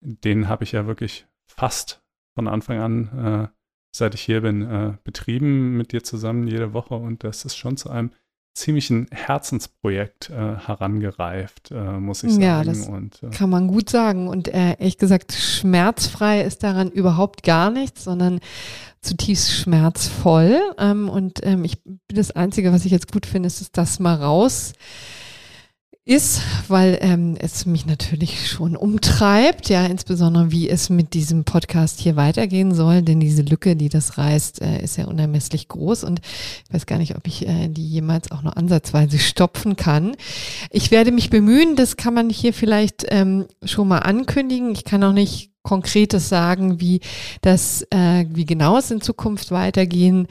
Speaker 2: den habe ich ja wirklich fast von Anfang an, seit ich hier bin, betrieben mit dir zusammen jede Woche und das ist schon zu einem ziemlichen Herzensprojekt herangereift, muss ich sagen.
Speaker 1: Ja, das und, kann man gut sagen. Und ehrlich gesagt, schmerzfrei ist daran überhaupt gar nichts, sondern zutiefst schmerzvoll. Ähm, und ähm, ich das Einzige, was ich jetzt gut finde, ist, ist das mal raus ist, weil ähm, es mich natürlich schon umtreibt, ja, insbesondere wie es mit diesem Podcast hier weitergehen soll, denn diese Lücke, die das reißt, äh, ist ja unermesslich groß und ich weiß gar nicht, ob ich äh, die jemals auch nur ansatzweise stopfen kann. Ich werde mich bemühen, das kann man hier vielleicht ähm, schon mal ankündigen. Ich kann auch nicht Konkretes sagen, wie das, äh, wie genau es in Zukunft weitergehen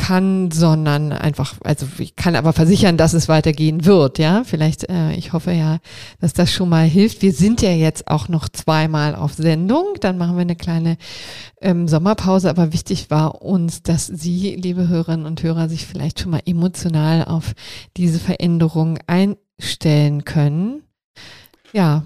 Speaker 1: kann, sondern einfach, also ich kann aber versichern, dass es weitergehen wird, ja. Vielleicht, äh, ich hoffe ja, dass das schon mal hilft. Wir sind ja jetzt auch noch zweimal auf Sendung, dann machen wir eine kleine ähm, Sommerpause, aber wichtig war uns, dass Sie, liebe Hörerinnen und Hörer, sich vielleicht schon mal emotional auf diese Veränderung einstellen können. Ja,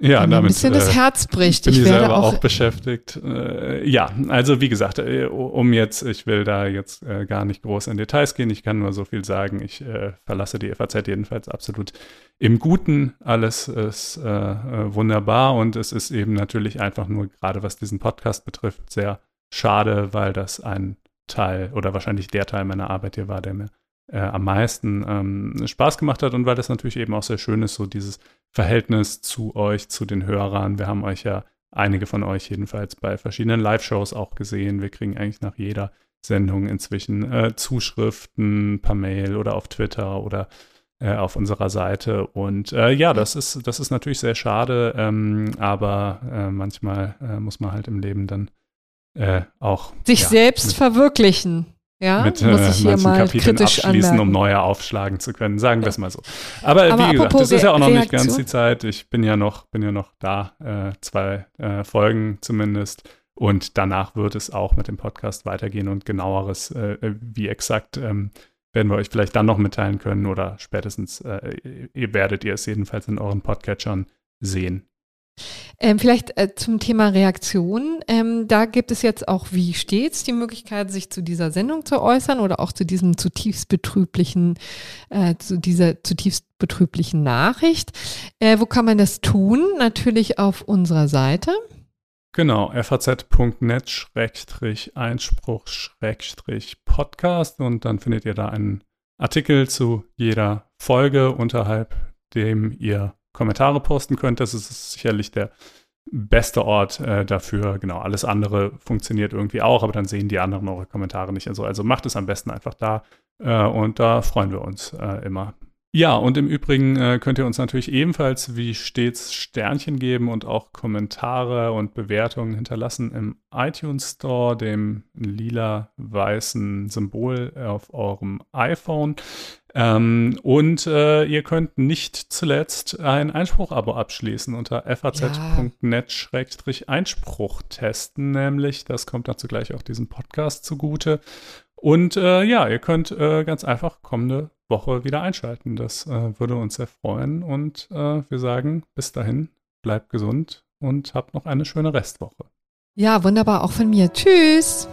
Speaker 2: Ja,
Speaker 1: damit, ein bisschen äh, das Herz bricht.
Speaker 2: Bin ich, ich werde auch, auch beschäftigt. Äh, ja, also wie gesagt, äh, um jetzt, ich will da jetzt äh, gar nicht groß in Details gehen. Ich kann nur so viel sagen. Ich äh, verlasse die FAZ jedenfalls absolut im Guten. Alles ist äh, wunderbar und es ist eben natürlich einfach nur gerade was diesen Podcast betrifft sehr schade, weil das ein Teil oder wahrscheinlich der Teil meiner Arbeit hier war, der mir äh, am meisten ähm, Spaß gemacht hat und weil das natürlich eben auch sehr schön ist, so dieses Verhältnis zu euch, zu den Hörern. Wir haben euch ja, einige von euch jedenfalls, bei verschiedenen Live-Shows auch gesehen. Wir kriegen eigentlich nach jeder Sendung inzwischen äh, Zuschriften per Mail oder auf Twitter oder äh, auf unserer Seite. Und äh, ja, das ist, das ist natürlich sehr schade, ähm, aber äh, manchmal äh, muss man halt im Leben dann auch
Speaker 1: sich ja, selbst verwirklichen. Ja,
Speaker 2: mit hier mal Kapiteln abschließen, anmerken. um neue aufschlagen zu können. Sagen wir es mal so. Aber, Aber wie gesagt, das ist ja auch noch Reaktion? nicht ganz die Zeit. Ich bin ja noch, bin ja noch da, äh, zwei äh, Folgen zumindest. Und danach wird es auch mit dem Podcast weitergehen und genaueres, äh, wie exakt, ähm, werden wir euch vielleicht dann noch mitteilen können oder spätestens äh, ihr werdet ihr es jedenfalls in euren Podcatchern sehen.
Speaker 1: Ähm, vielleicht äh, zum Thema Reaktion. Ähm, da gibt es jetzt auch, wie stets, die Möglichkeit, sich zu dieser Sendung zu äußern oder auch zu diesem zutiefst betrüblichen, äh, zu dieser zutiefst betrüblichen Nachricht. Äh, wo kann man das tun? Natürlich auf unserer Seite.
Speaker 2: Genau, faz.net-einspruch-podcast und dann findet ihr da einen Artikel zu jeder Folge, unterhalb dem ihr Kommentare posten könnt. Das ist sicherlich der beste Ort äh, dafür. Genau, alles andere funktioniert irgendwie auch, aber dann sehen die anderen eure Kommentare nicht. Also, also macht es am besten einfach da äh, und da freuen wir uns äh, immer. Ja, und im Übrigen äh, könnt ihr uns natürlich ebenfalls wie stets Sternchen geben und auch Kommentare und Bewertungen hinterlassen im iTunes Store, dem lila-weißen Symbol auf eurem iPhone. Ähm, und äh, ihr könnt nicht zuletzt ein Einspruch-Abo abschließen unter faz.net-einspruch testen, nämlich, das kommt dazu gleich auch diesem Podcast zugute. Und äh, ja, ihr könnt äh, ganz einfach kommende Woche wieder einschalten. Das äh, würde uns sehr freuen. Und äh, wir sagen bis dahin, bleibt gesund und habt noch eine schöne Restwoche.
Speaker 1: Ja, wunderbar, auch von mir. Tschüss.